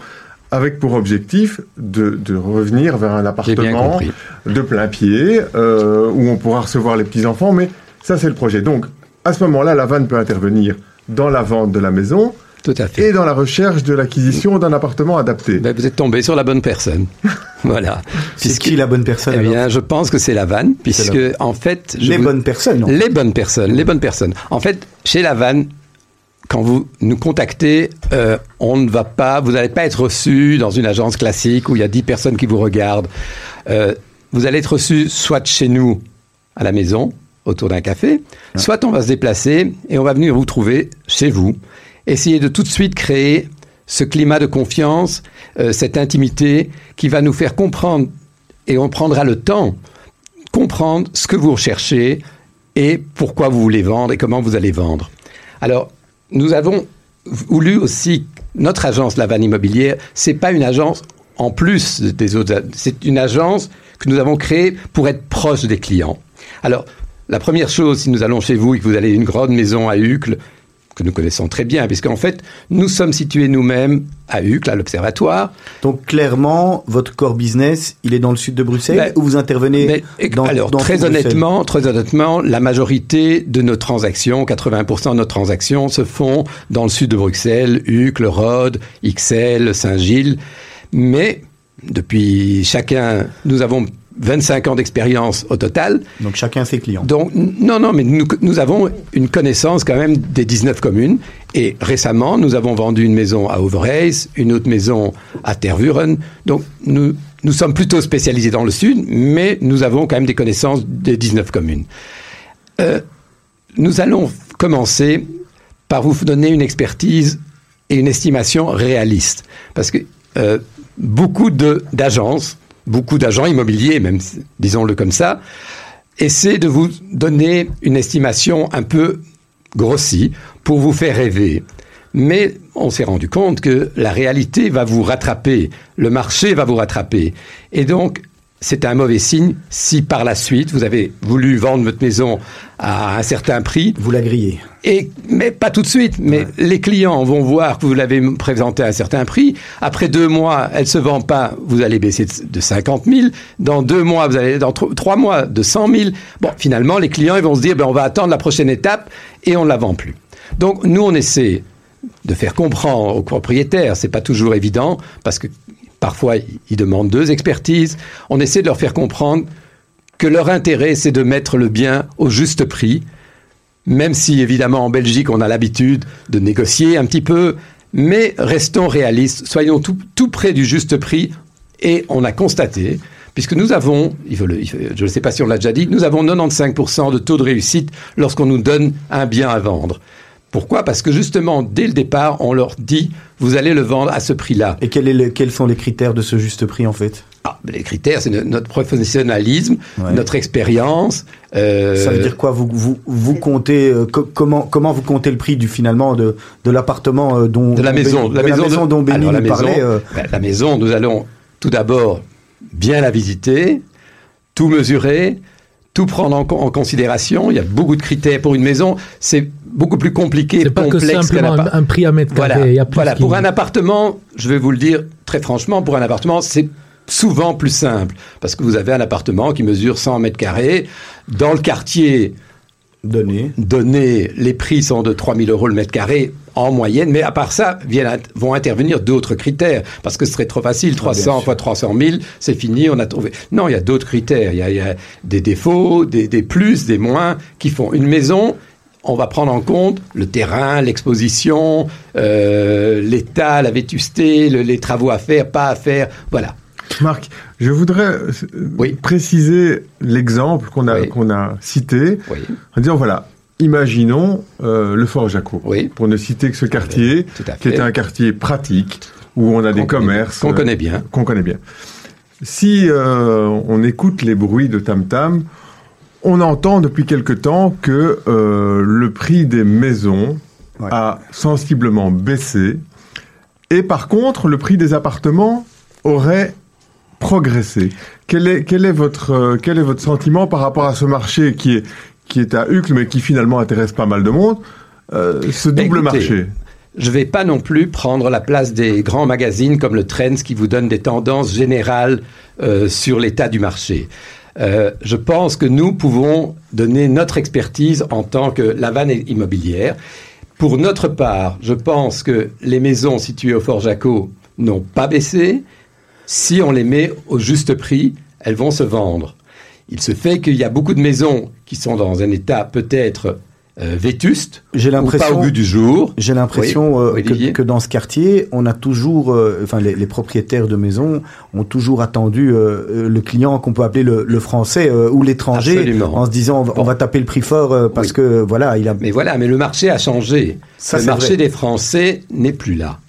S3: avec pour objectif de, de revenir vers un appartement de plein pied euh, où on pourra recevoir les petits enfants. Mais ça, c'est le projet. Donc, à ce moment-là, la vanne peut intervenir dans la vente de la maison
S5: Tout à fait.
S3: et dans la recherche de l'acquisition d'un appartement adapté.
S5: Ben, vous êtes tombé sur la bonne personne. voilà.
S1: C'est qui la bonne personne
S5: Eh bien, je pense que c'est la vanne, puisque
S1: la
S5: en fait, je
S1: Les
S5: vous-
S1: bonnes personnes, non
S5: les bonnes personnes, les bonnes personnes. En fait, chez la vanne, quand vous nous contactez, euh, on ne va pas, vous n'allez pas être reçu dans une agence classique où il y a 10 personnes qui vous regardent. Euh, vous allez être reçu soit chez nous, à la maison, autour d'un café, soit on va se déplacer et on va venir vous trouver chez vous. Essayer de tout de suite créer ce climat de confiance, euh, cette intimité qui va nous faire comprendre, et on prendra le temps, comprendre ce que vous recherchez et pourquoi vous voulez vendre et comment vous allez vendre. Alors, nous avons voulu aussi, notre agence Lavanne Immobilière, c'est pas une agence en plus des autres, c'est une agence que nous avons créée pour être proche des clients. Alors, la première chose, si nous allons chez vous et que vous allez à une grande maison à Uccle, que nous connaissons très bien, puisqu'en fait, nous sommes situés nous-mêmes à Uccle, à l'Observatoire.
S1: Donc clairement, votre core business, il est dans le sud de Bruxelles
S5: Ben,
S1: ou vous intervenez dans,
S5: alors,
S1: dans
S5: très
S1: Bruxelles
S5: honnêtement, très honnêtement, la majorité de nos transactions, 80% de nos transactions, se font dans le sud de Bruxelles, Uccle, Rhodes, Ixelles, Saint-Gilles. Mais depuis chacun, nous avons 25 ans d'expérience au total.
S1: Donc chacun ses clients.
S5: Donc, non, non, mais nous, nous avons une connaissance quand même des 19 communes. Et récemment, nous avons vendu une maison à Overijs, une autre maison à Tervuren. Donc, nous, nous sommes plutôt spécialisés dans le sud, mais nous avons quand même des connaissances des 19 communes. Euh, nous allons commencer par vous donner une expertise et une estimation réaliste. Parce que euh, beaucoup d'agences, beaucoup d'agents immobiliers, même disons-le comme ça, essaient de vous donner une estimation un peu grossie pour vous faire rêver. Mais on s'est rendu compte que la réalité va vous rattraper, le marché va vous rattraper. Et donc, c'est un mauvais signe si par la suite vous avez voulu vendre votre maison à un certain prix,
S1: Vous la grillez.
S5: et, mais pas tout de suite. Mais les clients vont voir que vous l'avez présenté à un certain prix. Après deux mois, elle se vend pas, vous allez baisser de de 50 000. Dans deux mois, vous allez, dans tro- trois mois, de 100 000. Bon, finalement, les clients, ils vont se dire, ben, on va attendre la prochaine étape et on ne la vend plus. Donc, nous, on essaie de faire comprendre aux propriétaires, c'est pas toujours évident parce que parfois ils demandent deux expertises. On essaie de leur faire comprendre que leur intérêt, c'est de mettre le bien au juste prix, même si évidemment en Belgique on a l'habitude de négocier un petit peu, mais restons réalistes, soyons tout, près du juste prix, et on a constaté, puisque nous avons, je ne sais pas si on l'a déjà dit, nous avons 95% de taux de réussite lorsqu'on nous donne un bien à vendre. Pourquoi? Parce que justement, dès le départ, on leur dit, vous allez le vendre à ce prix-là.
S1: Et quel est le- quels sont les critères de ce juste prix en fait?
S5: Ah, les critères, c'est no- notre professionnalisme,
S1: Ouais.
S5: notre expérience. euh,
S1: Ça veut dire quoi? Vous, vous, vous comptez euh, co- comment comment vous comptez le prix du finalement de, de l'appartement euh, dont
S5: de la maison,
S1: Béni- de la maison
S5: de-
S1: dont Béni nous parlait
S5: ben, la maison, nous allons tout d'abord bien la visiter, tout mesurer, tout prendre en, con- en considération. Il y a beaucoup de critères pour une maison. C'est beaucoup plus compliqué,
S2: C'est pas que
S5: complexe
S2: simplement un, prix à mètre
S5: Voilà,
S2: carré. Il y a plus
S5: voilà. pour un appartement, je vais vous le dire très franchement, pour un appartement, c'est souvent plus simple parce que vous avez un appartement qui mesure 100 mètres carrés dans le quartier
S1: donné.
S5: donné, les prix sont de 3000 euros le mètre carré en moyenne, mais à part ça, viennent, vont intervenir d'autres critères, parce que ce serait trop facile, 300
S1: sûr.
S5: fois 300 000, c'est fini, on a trouvé. Non, il y a d'autres critères, il y a, il y a des défauts, des, des plus, des moins, qui font une maison. On va prendre en compte le terrain, l'exposition, euh, l'état, la vétusté, le- les travaux à faire, pas à faire, voilà.
S3: Marc, je voudrais euh,
S5: Oui.
S3: préciser l'exemple qu'on a,
S5: Oui.
S3: qu'on a cité
S5: Oui,
S3: en disant voilà, imaginons euh, le Fort Jaco, pour ne citer que ce quartier, qui est un quartier pratique où on a des
S5: Qu'on connaît-
S3: commerces
S5: qu'on
S3: euh,
S5: connaît bien.
S3: qu'on connaît bien. Si euh, on écoute les bruits de tam tam, on entend depuis quelque temps que euh, le prix des maisons a sensiblement baissé et par contre le prix des appartements aurait progressé. Quel est, quel est, votre, euh, quel est votre sentiment par rapport à ce marché qui est, qui est à Uccle mais qui finalement intéresse pas mal de monde euh, Ce
S5: Ben,
S3: double
S5: écoutez,
S3: marché?
S5: Je vais pas non plus prendre la place des grands magazines comme le Trends qui vous donnent des tendances générales euh, sur l'état du marché. Euh, je pense que nous pouvons donner notre expertise en tant que Lavanne immobilière. Pour notre part, je pense que les maisons situées au Fort Jaco n'ont pas baissé. Si on les met au juste prix, elles vont se vendre. Il se fait qu'il y a beaucoup de maisons qui sont dans un état peut-être euh, vétuste
S1: J'ai
S5: ou pas
S1: l'impression.
S5: au goût du jour.
S1: J'ai l'impression
S5: Oui,
S1: euh, que, que dans ce quartier, on a toujours, euh, enfin les, les propriétaires de maisons ont toujours attendu le client qu'on peut appeler le, le français ou l'étranger, en se disant on va, on va taper le prix fort parce
S5: Oui.
S1: que voilà, il a.
S5: Mais voilà, mais le marché a changé.
S1: Ça,
S5: le marché
S1: vrai.
S5: des Français n'est plus là.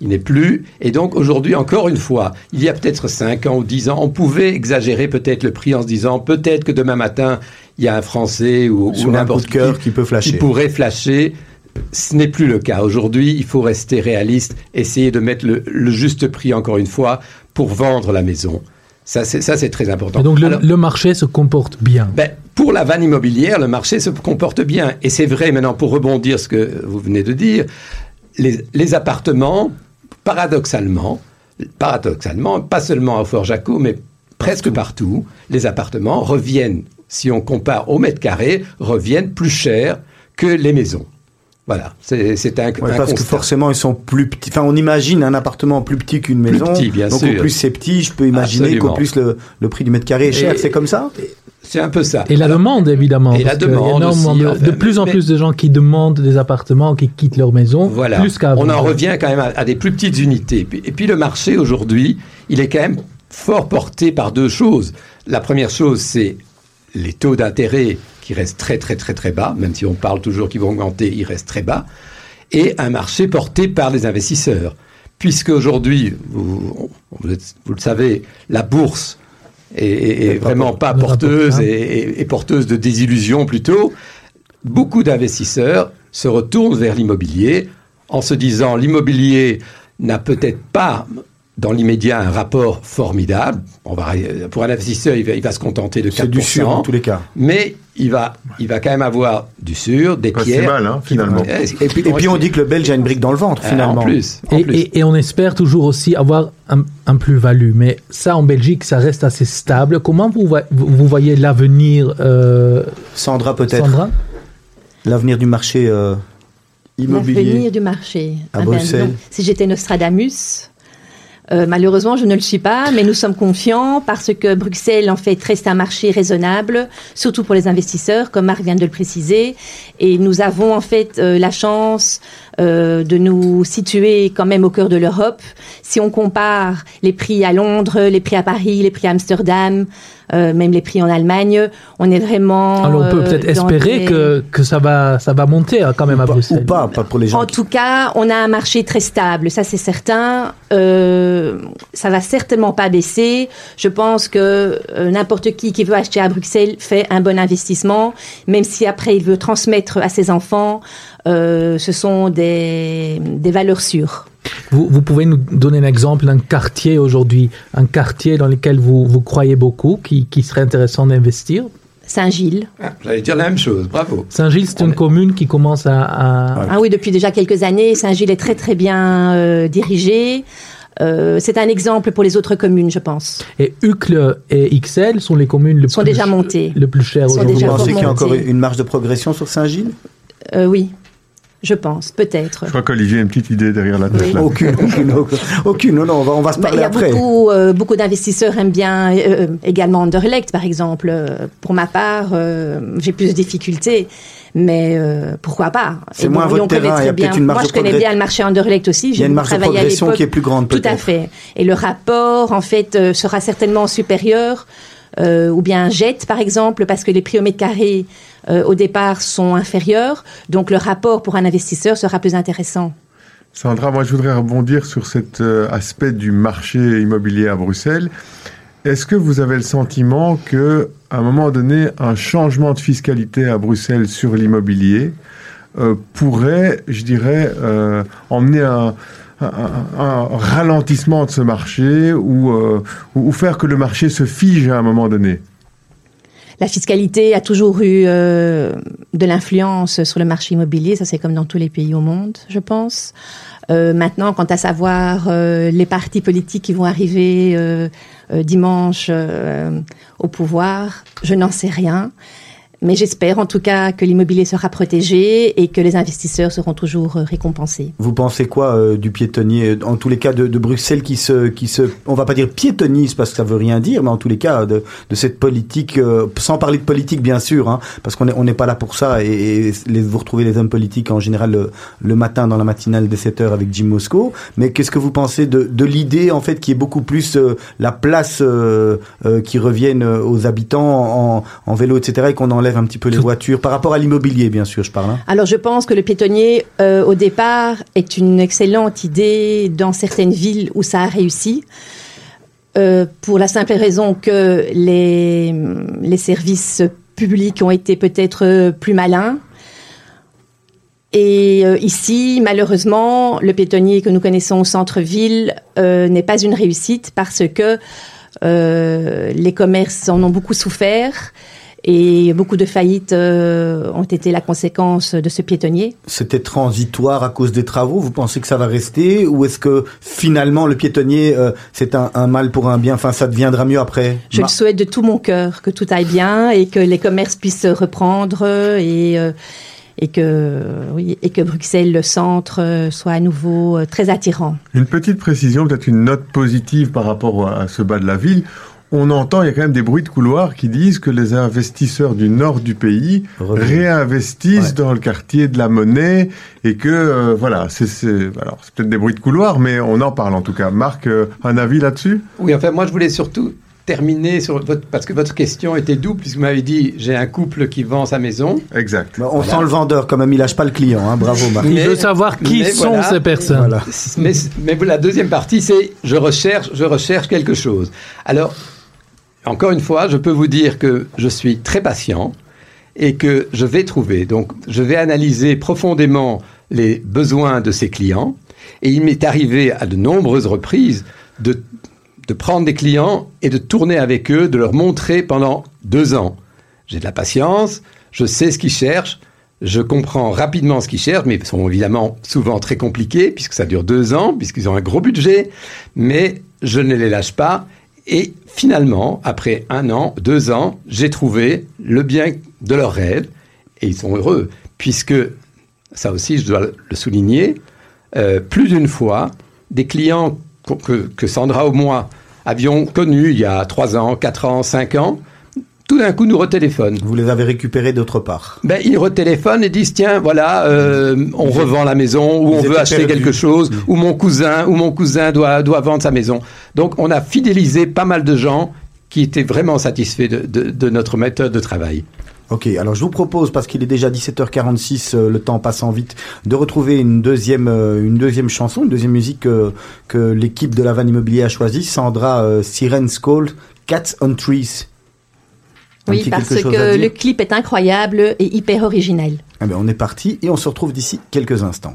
S5: Il n'est plus. Et donc aujourd'hui, encore une fois, il y a peut-être 5 ans ou 10 ans, on pouvait exagérer peut-être le prix en se disant peut-être que demain matin, il y a un Français ou, ou
S1: un coup
S5: n'importe
S1: de cœur
S5: qui,
S1: qui peut flasher.
S5: qui pourrait flasher. Ce n'est plus le cas. Aujourd'hui, il faut rester réaliste, essayer de mettre le, le juste prix, encore une fois, pour vendre la maison. Ça, c'est ça, c'est très important.
S2: Et donc le,
S5: Alors-
S2: le marché se comporte bien.
S5: ben, pour la vanne immobilière, le marché se comporte bien. Et c'est vrai maintenant, pour rebondir ce que vous venez de dire, les, appartements, paradoxalement, paradoxalement, pas seulement à Fort-Jacot, mais presque partout, les appartements reviennent, si on compare au mètre carré, reviennent plus cher que les maisons. Voilà, c'est un,
S1: Ouais,
S5: un
S1: parce que forcément ils sont plus petits. Enfin, on imagine un appartement plus petit qu'une
S5: Plus
S1: maison.
S5: petit, bien
S1: donc
S5: sûr.
S1: au plus c'est petit, je peux imaginer qu'au plus le, le prix du mètre carré est cher. C'est comme ça
S5: C'est un peu ça.
S2: Et la demande, évidemment.
S5: Et la demande aussi,
S2: de,
S5: enfin,
S2: de plus en
S5: mais-
S2: plus de gens qui demandent des appartements, qui quittent leur maison,
S5: Voilà.
S2: plus qu'avant.
S5: On en revient quand même à, à des plus petites unités. Et puis, et puis le marché aujourd'hui, il est quand même fort porté par deux choses. La première chose, c'est les taux d'intérêt qui restent très très très très bas, même si on parle toujours qu'ils vont augmenter, ils restent très bas, et un marché porté par les investisseurs. Puisque aujourd'hui, vous, vous le savez, la bourse est, vraiment pas porteuse et- et porteuse de désillusions plutôt. Beaucoup d'investisseurs se retournent vers l'immobilier en se disant l'immobilier n'a peut-être pas dans l'immédiat un rapport formidable. On va, pour un investisseur, il va, il va se contenter de 4%.
S1: C'est du sûr en tous les cas.
S5: Mais il va, il va quand même avoir du sûr, des
S3: Pas si
S5: pierres.
S3: mal, hein, finalement.
S1: Et puis, et puis on dit que le Belge a une brique dans le ventre
S5: Ah,
S1: finalement.
S5: En plus. en
S2: Et,
S5: plus.
S2: et- et on espère toujours aussi avoir un, un plus-value. Mais ça, en Belgique, ça reste assez stable. Comment vous, voy- vous vous voyez l'avenir, euh,
S1: Sandra peut-être.
S2: Sandra
S1: L'avenir du marché euh, immobilier.
S4: L'avenir du marché.
S1: À
S4: Ah ben,
S1: Bruxelles.
S4: si j'étais Nostradamus, euh, malheureusement, je ne le suis pas, mais nous sommes confiants parce que Bruxelles, en fait, reste un marché raisonnable, surtout pour les investisseurs, comme Marc vient de le préciser. Et nous avons, en fait, euh, la chance euh, de nous situer quand même au cœur de l'Europe. Si on compare les prix à Londres, les prix à Paris, les prix à Amsterdam, euh, même les prix en Allemagne, on est vraiment...
S2: Alors on peut
S4: euh,
S2: peut-être espérer que, que ça, va, ça va monter hein, quand même à
S1: pas,
S2: Bruxelles.
S1: ou pas, pas pour les gens.
S4: En
S1: qui-
S4: tout cas, on a un marché très stable, ça c'est certain. Euh, ça va certainement pas baisser. Je pense que euh, n'importe qui qui veut acheter à Bruxelles fait un bon investissement, même si après il veut transmettre à ses enfants. Euh, ce sont des, des valeurs sûres.
S2: Vous, vous pouvez nous donner un exemple d'un quartier aujourd'hui, un quartier dans lequel vous, vous croyez beaucoup, qui, qui serait intéressant d'investir?
S4: Saint-Gilles.
S5: Ah, J'allais dire la même chose, bravo.
S2: Saint-Gilles, c'est une
S5: est-
S2: commune qui commence à... à-
S4: Ah oui, depuis déjà quelques années, Saint-Gilles est très très bien euh, dirigé. Euh, c'est un exemple pour les autres communes, je pense.
S2: Et Uccle et XL sont les communes le
S4: Sont
S2: plus,
S4: déjà montées.
S2: le plus cher
S4: Sont
S1: Vous
S2: aujourd'hui.
S4: déjà
S1: pensez qu'il y a encore une marge de progression sur Saint-Gilles?
S4: Euh, oui, je pense, peut-être.
S3: Je crois qu'Olivier a une petite idée derrière la tête.
S4: Oui.
S3: là.
S1: Aucune, aucune, aucune. Non, non, on va, on va se
S4: Bah,
S1: parler
S4: il y a
S1: après.
S4: beaucoup, euh, beaucoup d'investisseurs aiment bien euh, également Anderlecht, par exemple. Euh, pour ma part, euh, j'ai plus de difficultés, mais euh, pourquoi pas?
S1: C'est
S4: Et
S1: moins votre terrain, il y a peut-être
S4: bien.
S1: une marge
S4: Moi, je connais bien le marché Anderlecht aussi.
S1: Il y a
S4: J'ai
S1: une marge de
S4: travaillé à
S1: progression
S4: l'époque.
S1: qui est plus grande
S4: Tout à
S1: peut-être.
S4: fait. Et le rapport, en fait, euh, sera certainement supérieur. euh, ou bien jette, par exemple, parce que les prix au mètre carré, euh, au départ, sont inférieurs. Donc, le rapport pour un investisseur sera plus intéressant.
S3: Sandra, moi je voudrais rebondir sur cet euh, aspect du marché immobilier à Bruxelles. Est-ce que vous avez le sentiment que, à un moment donné, un changement de fiscalité à Bruxelles sur l'immobilier euh, pourrait, je dirais, emmener un, un- ralentissement de ce marché ou faire que le marché se fige à un moment donné?
S4: La fiscalité a toujours eu euh, de l'influence sur le marché immobilier, ça c'est comme dans tous les pays au monde, je pense. Euh, maintenant, quant à savoir euh, les partis politiques qui vont arriver dimanche au pouvoir, je n'en sais rien. Mais j'espère en tout cas que l'immobilier sera protégé et que les investisseurs seront toujours euh, récompensés.
S1: Vous pensez quoi euh, du piétonnier? En tous les cas, de, Bruxelles qui se, qui se, on va pas dire piétonise parce que ça veut rien dire, mais en tous les cas de, cette politique, euh, sans parler de politique bien sûr, hein, parce qu'on n'est on n'est pas là pour ça. Et, vous retrouvez les hommes politiques en général le, matin dans la matinale des 7 heures avec Jim Moscow. Mais qu'est-ce que vous pensez de, de l'idée en fait qui est beaucoup plus la place qui revienne aux habitants en, en vélo, etc. et qu'on enlève un petit peu les voitures par rapport à l'immobilier, bien sûr, je parle. Hein.
S4: Alors, je pense que le piétonnier, euh, au départ, est une excellente idée dans certaines villes où ça a réussi. Euh, pour la simple raison que les, les services publics ont été peut-être plus malins. Et euh, ici, malheureusement, le piétonnier que nous connaissons au centre-ville euh, n'est pas une réussite parce que euh, les commerces en ont beaucoup souffert et beaucoup de faillites euh, ont été la conséquence de ce piétonnier.
S1: C'était transitoire à cause des travaux. Vous pensez que ça va rester ou est-ce que finalement le piétonnier euh, c'est un, un, mal pour un bien? Enfin, ça deviendra mieux après.
S4: Je le souhaite de tout mon cœur que tout aille bien et que les commerces puissent reprendre et euh, et que oui et que Bruxelles le centre soit à nouveau très attirant.
S3: Une petite précision, peut-être une note positive par rapport à ce bas de la ville on entend, il y a quand même des bruits de couloir qui disent que les investisseurs du nord du pays Revenu. réinvestissent ouais. dans le quartier de la monnaie et que, euh, voilà, c'est alors c'est peut-être des bruits de couloir, mais on en parle en tout cas. Marc, euh, un avis là-dessus?
S5: Oui, enfin, moi je voulais surtout terminer sur votre parce que votre question était double puisque vous m'avez dit j'ai un couple qui vend sa maison.
S3: Exact.
S1: on voilà. sent le vendeur quand même, il lâche pas le client. Hein. Bravo Marc.
S2: Il veut savoir qui sont voilà, ces personnes. Voilà.
S5: Mais, mais la deuxième partie c'est je recherche je recherche quelque chose. Alors encore une fois, je peux vous dire que je suis très patient et que je vais trouver. Donc, je vais analyser profondément les besoins de ces clients. Et il m'est arrivé à de nombreuses reprises de, de prendre des clients et de tourner avec eux, de leur montrer pendant deux ans. J'ai de la patience, je sais ce qu'ils cherchent, je comprends rapidement ce qu'ils cherchent, mais ils sont évidemment souvent très compliqués, puisque ça dure deux ans, puisqu'ils ont un gros budget, mais je ne les lâche pas et finalement, après un an, deux ans, j'ai trouvé le bien de leurs rêves et ils sont heureux, puisque, ça aussi je dois le souligner, euh, plus d'une fois, des clients que, Sandra ou moi avions connus il y a trois ans, quatre ans, cinq ans, tout d'un coup nous retéléphonent.
S1: Vous les avez récupérés d'autre part
S5: ben, Ils retéléphonent et disent tiens, voilà, euh, on Vous revend la maison, ou on veut acheter quelque chose, mmh. ou mon cousin, ou mon cousin doit, doit vendre sa maison. Donc on a fidélisé pas mal de gens qui étaient vraiment satisfaits de, de, de notre méthode de travail.
S1: Ok, alors je vous propose, parce qu'il est déjà 17h46, euh, le temps passant vite, de retrouver une deuxième, euh, une deuxième chanson, une deuxième musique euh, que l'équipe de la Vanne Immobilier a choisie. Sandra Siren's Call, Cats on Trees.
S4: Oui, parce que le clip est incroyable et hyper original.
S1: Eh bien, on est parti et on se retrouve d'ici quelques instants.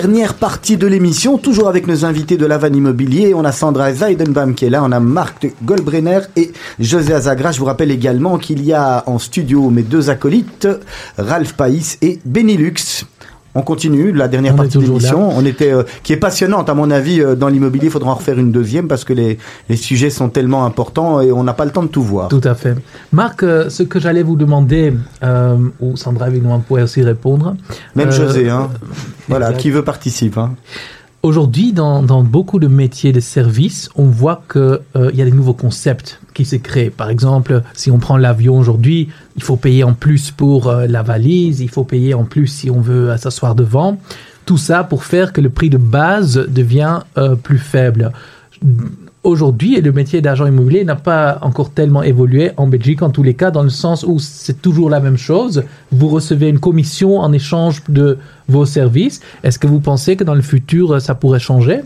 S1: Dernière partie de l'émission, toujours avec nos invités de Lavan Immobilier. On a Sandra Zeidenbaum qui est là, on a Marc Goldbrenner et José Azagra. Je vous rappelle également qu'il y a en studio mes deux acolytes, Ralph Païs et Benilux. On continue la dernière
S2: On
S1: partie de l'émission. On était, euh, qui est passionnante à mon avis euh, dans l'immobilier. Il faudra en refaire une deuxième parce que les, les sujets sont tellement importants et on n'a pas le temps de tout voir.
S2: Tout à fait. Marc, euh, ce que j'allais vous demander, ou Sandra évidemment pourrait aussi répondre.
S1: Même José, hein. Voilà, qui veut participe. Hein.
S2: Aujourd'hui, dans, dans beaucoup de métiers de services, on voit qu'il y a des nouveaux concepts qui se créent. Par exemple, si on prend l'avion aujourd'hui, il faut payer en plus pour euh, la valise, il faut payer en plus si on veut euh, s'asseoir devant. Tout ça pour faire que le prix de base devient euh, plus faible. Aujourd'hui, le métier d'agent immobilier n'a pas encore tellement évolué en Belgique, en tous les cas, dans le sens où c'est toujours la même chose. Vous recevez une commission en échange de vos services. Est-ce que vous pensez que dans le futur, ça pourrait changer?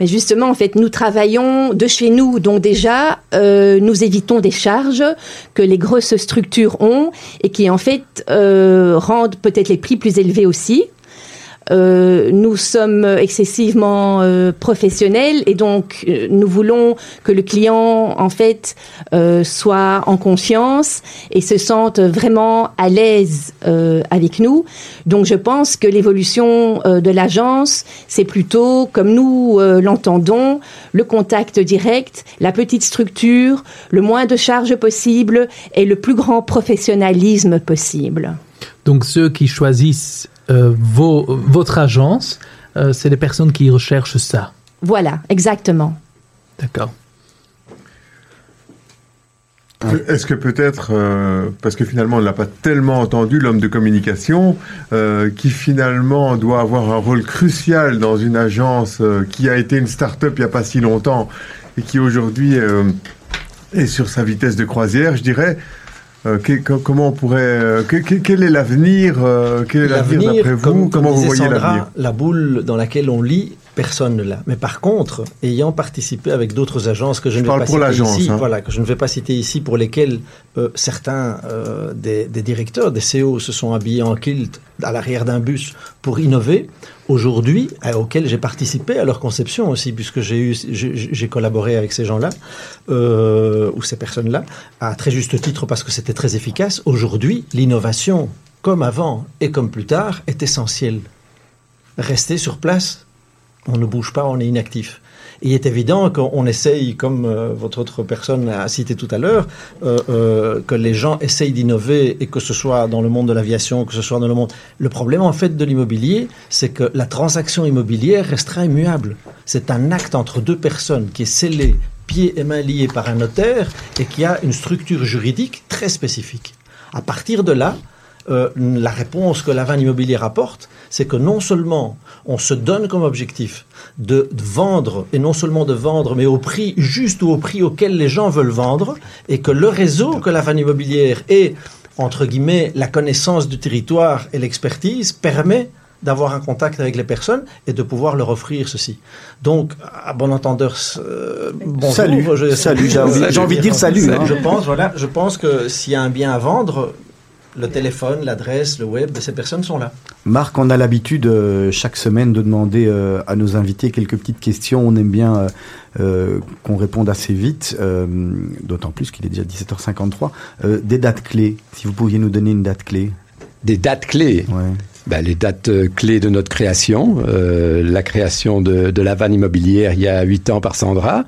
S4: Mais justement, en fait, nous travaillons de chez nous, donc déjà, euh, nous évitons des charges que les grosses structures ont et qui, en fait, euh, rendent peut-être les prix plus élevés aussi. Euh, nous sommes excessivement euh, professionnels et donc euh, nous voulons que le client en fait soit en confiance et se sente vraiment à l'aise avec nous. Donc je pense que l'évolution de l'agence, c'est plutôt comme nous l'entendons, le contact direct, la petite structure, le moins de charges possible et le plus grand professionnalisme possible.
S2: Donc ceux qui choisissent euh, vos, votre agence, euh, c'est les personnes qui recherchent ça.
S4: Voilà, exactement.
S2: D'accord.
S3: Est-ce que peut-être, euh, parce que finalement on ne l'a pas tellement entendu, l'homme de communication, euh, qui finalement doit avoir un rôle crucial dans une agence euh, qui a été une start-up il n'y a pas si longtemps et qui aujourd'hui euh, est sur sa vitesse de croisière, je dirais, euh, que- que- comment on pourrait, euh, que- que- quel est l'avenir, euh, quel est l'avenir d'après vous,
S6: comme, comme
S3: comment vous voyez l'avenir?
S6: la boule dans laquelle on lit, personne ne l'a. Mais par contre, ayant participé avec d'autres agences que je,
S3: Je
S6: ne vais pas
S3: pour
S6: citer ici,
S3: hein.
S6: voilà, que je ne vais pas citer ici, pour lesquels euh, certains euh, des, des directeurs, des CEO se sont habillés en kilt à l'arrière d'un bus pour innover. Aujourd'hui, euh, auxquels j'ai participé à leur conception aussi, puisque j'ai eu, j'ai j'ai collaboré avec ces gens-là euh, ou ces personnes-là, à très juste titre parce que c'était très efficace. Aujourd'hui, l'innovation, comme avant et comme plus tard, est essentielle. Rester sur place, on ne bouge pas, on est inactif. Il est évident qu'on essaye, comme euh, votre autre personne a cité tout à l'heure, euh, euh, que les gens essayent d'innover et que ce soit dans le monde de l'aviation, que ce soit dans le monde... Le problème en fait de l'immobilier, c'est que la transaction immobilière restera immuable. C'est un acte entre deux personnes qui est scellé, pieds et mains liés par un notaire et qui a une structure juridique très spécifique. À partir de là, la réponse que la vanne immobilière apporte, c'est que non seulement on se donne comme objectif de, de vendre, et non seulement de vendre, mais au prix juste ou au prix auquel les gens veulent vendre, et que le réseau que la vanne immobilière et, entre guillemets, la connaissance du territoire et l'expertise permet d'avoir un contact avec les personnes et de pouvoir leur offrir ceci. Donc, à bon entendeur, euh, bonjour,
S1: Salut.
S6: je-
S1: Salut, j'ai envie- j'ai envie de dire salut, hein.
S6: Je pense, voilà, je pense que s'il y a un bien à vendre, le téléphone, l'adresse, le web, ces personnes sont là.
S1: Marc, on a l'habitude euh, chaque semaine de demander euh, à nos invités quelques petites questions. On aime bien euh, euh, qu'on réponde assez vite, euh, d'autant plus qu'il est déjà 17h53. Euh, des dates clés, si vous pouviez nous donner une date clé.
S5: Des dates clés.
S1: Ouais.
S5: Ben, les dates clés de notre création, euh, la création de, de la vanne immobilière il y a huit ans par Sandra,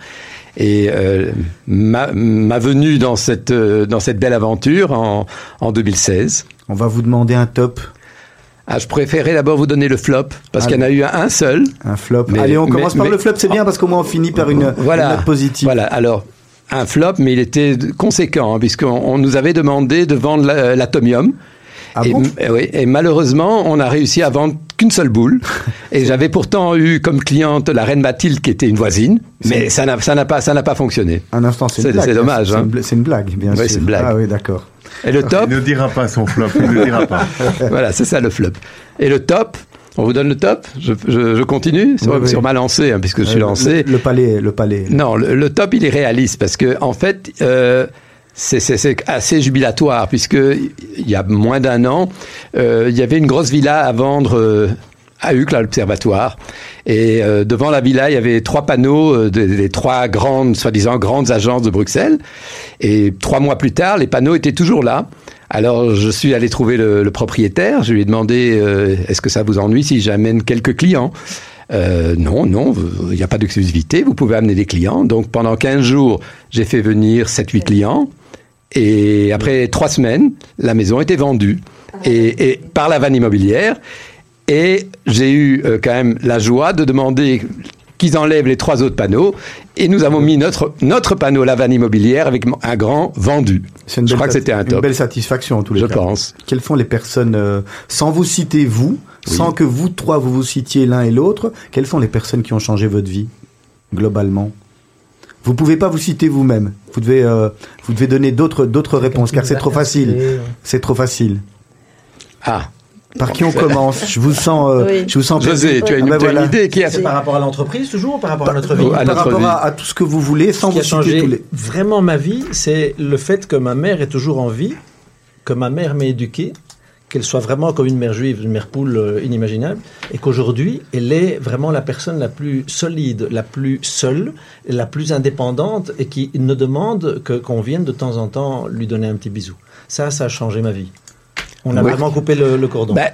S5: et euh, ma, ma venue dans cette, euh, dans cette belle aventure en, en 2016.
S1: On va vous demander un top,
S5: Ah, je préférais d'abord vous donner le flop, parce qu'il y en a eu un, un seul.
S1: un flop.
S5: Mais-
S1: Allez, on
S5: mais-
S1: commence par
S5: mais-
S1: le flop, c'est bien parce qu'au moins on finit par une,
S5: Voilà.
S1: une note positive.
S5: Voilà, alors, un flop, mais il était conséquent, hein, puisqu'on on nous avait demandé de vendre la- l'atomium.
S1: Ah
S5: et,
S1: bon
S5: et oui, et malheureusement, on a réussi à vendre qu'une seule boule. et j'avais pourtant eu comme cliente la reine Mathilde, qui était une voisine, mais ça n'a pas, ça n'a pas fonctionné.
S1: Un instant, c'est une
S5: C'est-
S1: blague.
S5: c'est dommage,
S1: C'est
S5: hein.
S1: une c'est une blague, bien
S5: Oui,
S1: sûr.
S5: c'est une blague.
S1: Ah oui, d'accord.
S5: Et le top,
S3: Il ne dira pas son flop, il ne dira pas.
S5: voilà, c'est ça le flop. Et le top, on vous donne le top? Je, je- je continue sur,
S1: Oui, oui.
S5: sur ma lancée, hein, puisque je suis
S1: Euh,
S5: lancé.
S1: Le, le palais, le palais.
S5: Non, le, le top, il est réaliste parce que en fait, euh, c'est- assez jubilatoire puisque il y a moins d'un an, euh, il y avait une grosse villa à vendre euh, à Uccle, à l'observatoire. Et euh, devant la villa, il y avait trois panneaux des, trois grandes, soi-disant grandes agences de Bruxelles. Et trois mois plus tard, les panneaux étaient toujours là. Alors je suis allé trouver le, propriétaire. Je lui ai demandé est-ce que ça vous ennuie si j'amène quelques clients? Non, non, il n'y a pas d'exclusivité, vous pouvez amener des clients. Donc pendant 15 jours, j'ai fait venir 7-8 clients. Et après trois semaines, la maison était vendue. Et, et par la vanne immobilière. Et j'ai eu euh, quand même la joie de demander qu'ils enlèvent les trois autres panneaux. Et nous avons mis notre, notre panneau La vanne immobilière avec un grand vendu.
S1: Une
S5: Je crois que c'était un
S1: Une
S5: top.
S1: belle satisfaction en tous les
S5: Je
S1: cas.
S5: pense.
S1: Quelles sont les personnes, euh, sans vous citer vous,
S5: Oui.
S1: sans que vous trois vous vous citiez l'un et l'autre, quelles sont les personnes qui ont changé votre vie, globalement? Vous pouvez pas vous citer vous-même. Vous devez, euh, vous devez donner d'autres, d'autres réponses, car c'est trop facile. C'est trop facile.
S5: Ah,
S1: Par qui on commence? Je vous sens, euh,
S4: Oui.
S1: je vous sens.
S5: José, tu as une,
S1: Ah ben
S5: tu as une
S1: voilà.
S5: idée qui a
S6: C'est par rapport à l'entreprise toujours ou par rapport à notre vie?
S5: à
S1: Par
S5: notre
S1: rapport
S5: vie.
S1: à, à tout ce que vous voulez, sans
S6: Ce qui
S1: vous
S6: a
S1: citer
S6: changé
S1: tous les.
S6: vraiment ma vie, c'est le fait que ma mère est toujours en vie, que ma mère m'ait éduqué, qu'elle soit vraiment comme une mère juive, une mère poule euh, inimaginable, et qu'aujourd'hui, elle est vraiment la personne la plus solide, la plus seule, la plus indépendante, et qui ne demande que qu'on vienne de temps en temps lui donner un petit bisou. Ça, ça a changé ma vie. On a
S5: Oui.
S6: vraiment coupé le, le cordon.
S5: Ben,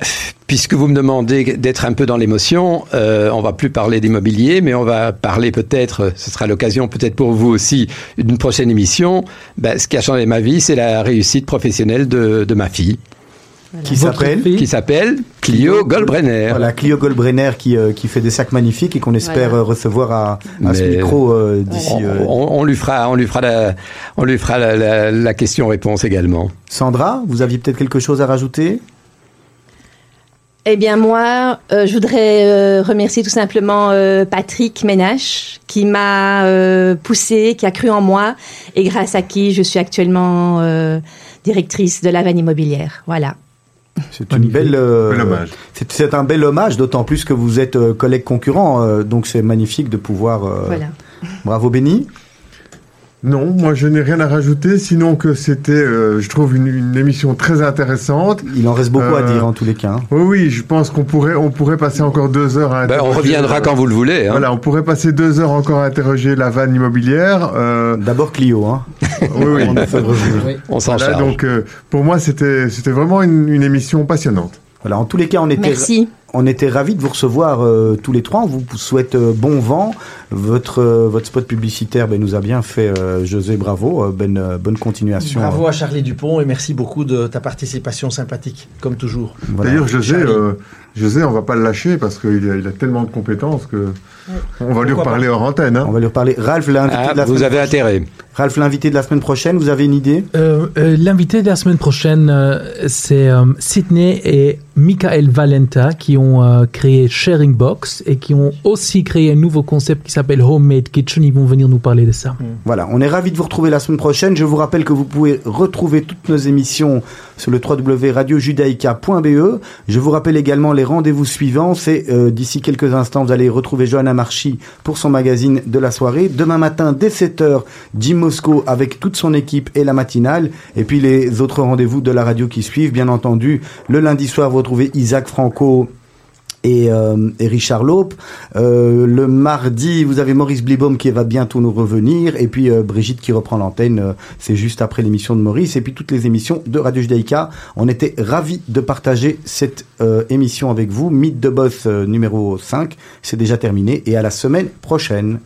S5: puisque vous me demandez d'être un peu dans l'émotion, euh, on va plus parler d'immobilier, mais on va parler peut-être, ce sera l'occasion peut-être pour vous aussi d'une prochaine émission. Ben, ce qui a changé ma vie, c'est la réussite professionnelle de, de ma fille,
S1: Qui s'appelle
S5: qui s'appelle Clio Goldbrenner.
S1: Voilà, Clio Goldbrenner qui, euh, qui fait des sacs magnifiques et qu'on espère
S4: Voilà.
S1: euh, recevoir à, à ce micro euh, d'ici.
S5: On, on- on lui fera, on lui fera la, on lui fera la, la- la question-réponse également.
S1: Sandra, vous aviez peut-être quelque chose à rajouter?
S4: Eh bien moi, euh, je voudrais euh, remercier tout simplement euh, Patrick Ménache qui m'a euh, poussé, qui a cru en moi et grâce à qui je suis actuellement euh, directrice de la vanne immobilière. Voilà.
S1: C'est une belle. euh,
S3: hommage.
S1: C'est un bel hommage, d'autant plus que vous êtes euh, collègues concurrents, euh, donc c'est magnifique de pouvoir. euh,
S4: Voilà.
S1: Bravo Béni.
S3: Non, moi je n'ai rien à rajouter, sinon que c'était, euh, je trouve, une, une émission très intéressante.
S1: Il en reste beaucoup à dire en tous les cas. hein.
S3: Oui, oui, je pense qu'on pourrait, on pourrait passer encore deux heures à
S5: Ben, on reviendra quand vous le voulez. hein.
S3: Voilà, on pourrait passer deux heures encore à interroger la vanne immobilière. Euh,
S1: D'abord Clio, hein.
S3: Oui, oui.
S1: On
S5: s'en
S3: Voilà,
S5: charge.
S3: donc euh, pour moi c'était, c'était vraiment une, une émission passionnante.
S1: Voilà, en tous les cas, on était,
S4: Merci.
S1: on était ravis de vous recevoir euh, tous les trois. On vous souhaite euh, bon vent. Votre, euh, votre spot publicitaire ben, nous a bien fait, euh, José, bravo. Euh, ben, euh, bonne continuation.
S6: Bravo à Charlie Dupont et merci beaucoup de ta participation sympathique, comme toujours.
S1: Voilà.
S3: D'ailleurs, José, euh, José, on va pas le lâcher parce qu'il a, il a tellement de compétences que on va lui reparler hors antenne. Hein.
S1: On va lui reparler. Ralph, l'invité
S5: Ah,
S1: de la
S5: vous
S1: semaine
S5: avez intérêt.
S1: Ralph, l'invité de la semaine prochaine, vous avez une idée?
S2: Euh, euh, L'invité de la semaine prochaine, euh, c'est euh, Sydney et Michael Valenta qui ont euh, créé Sharing Box et qui ont aussi créé un nouveau concept qui s'appelle Homemade Kitchen. Ils vont venir nous parler de ça.
S1: Voilà, on est ravis de vous retrouver la semaine prochaine. Je vous rappelle que vous pouvez retrouver toutes nos émissions sur le www.radiojudaïca.be. Je vous rappelle également les rendez-vous suivants. C'est euh, d'ici quelques instants, vous allez retrouver Johanna Marchi pour son magazine de la soirée. Demain matin, dès 7h, Jim Mosco avec toute son équipe et la matinale. Et puis les autres rendez-vous de la radio qui suivent, bien entendu. Le lundi soir, vous retrouvez Isaac Franco et, euh, et Richard Laupe. Euh, le mardi, vous avez Maurice Blibaum qui va bientôt nous revenir. Et puis euh, Brigitte qui reprend l'antenne. euh, c'est juste après l'émission de Maurice. Et puis toutes les émissions de Radio Judaïka. On était ravis de partager cette émission avec vous. Mythe de Boss numéro 5. C'est déjà terminé. Et à la semaine prochaine.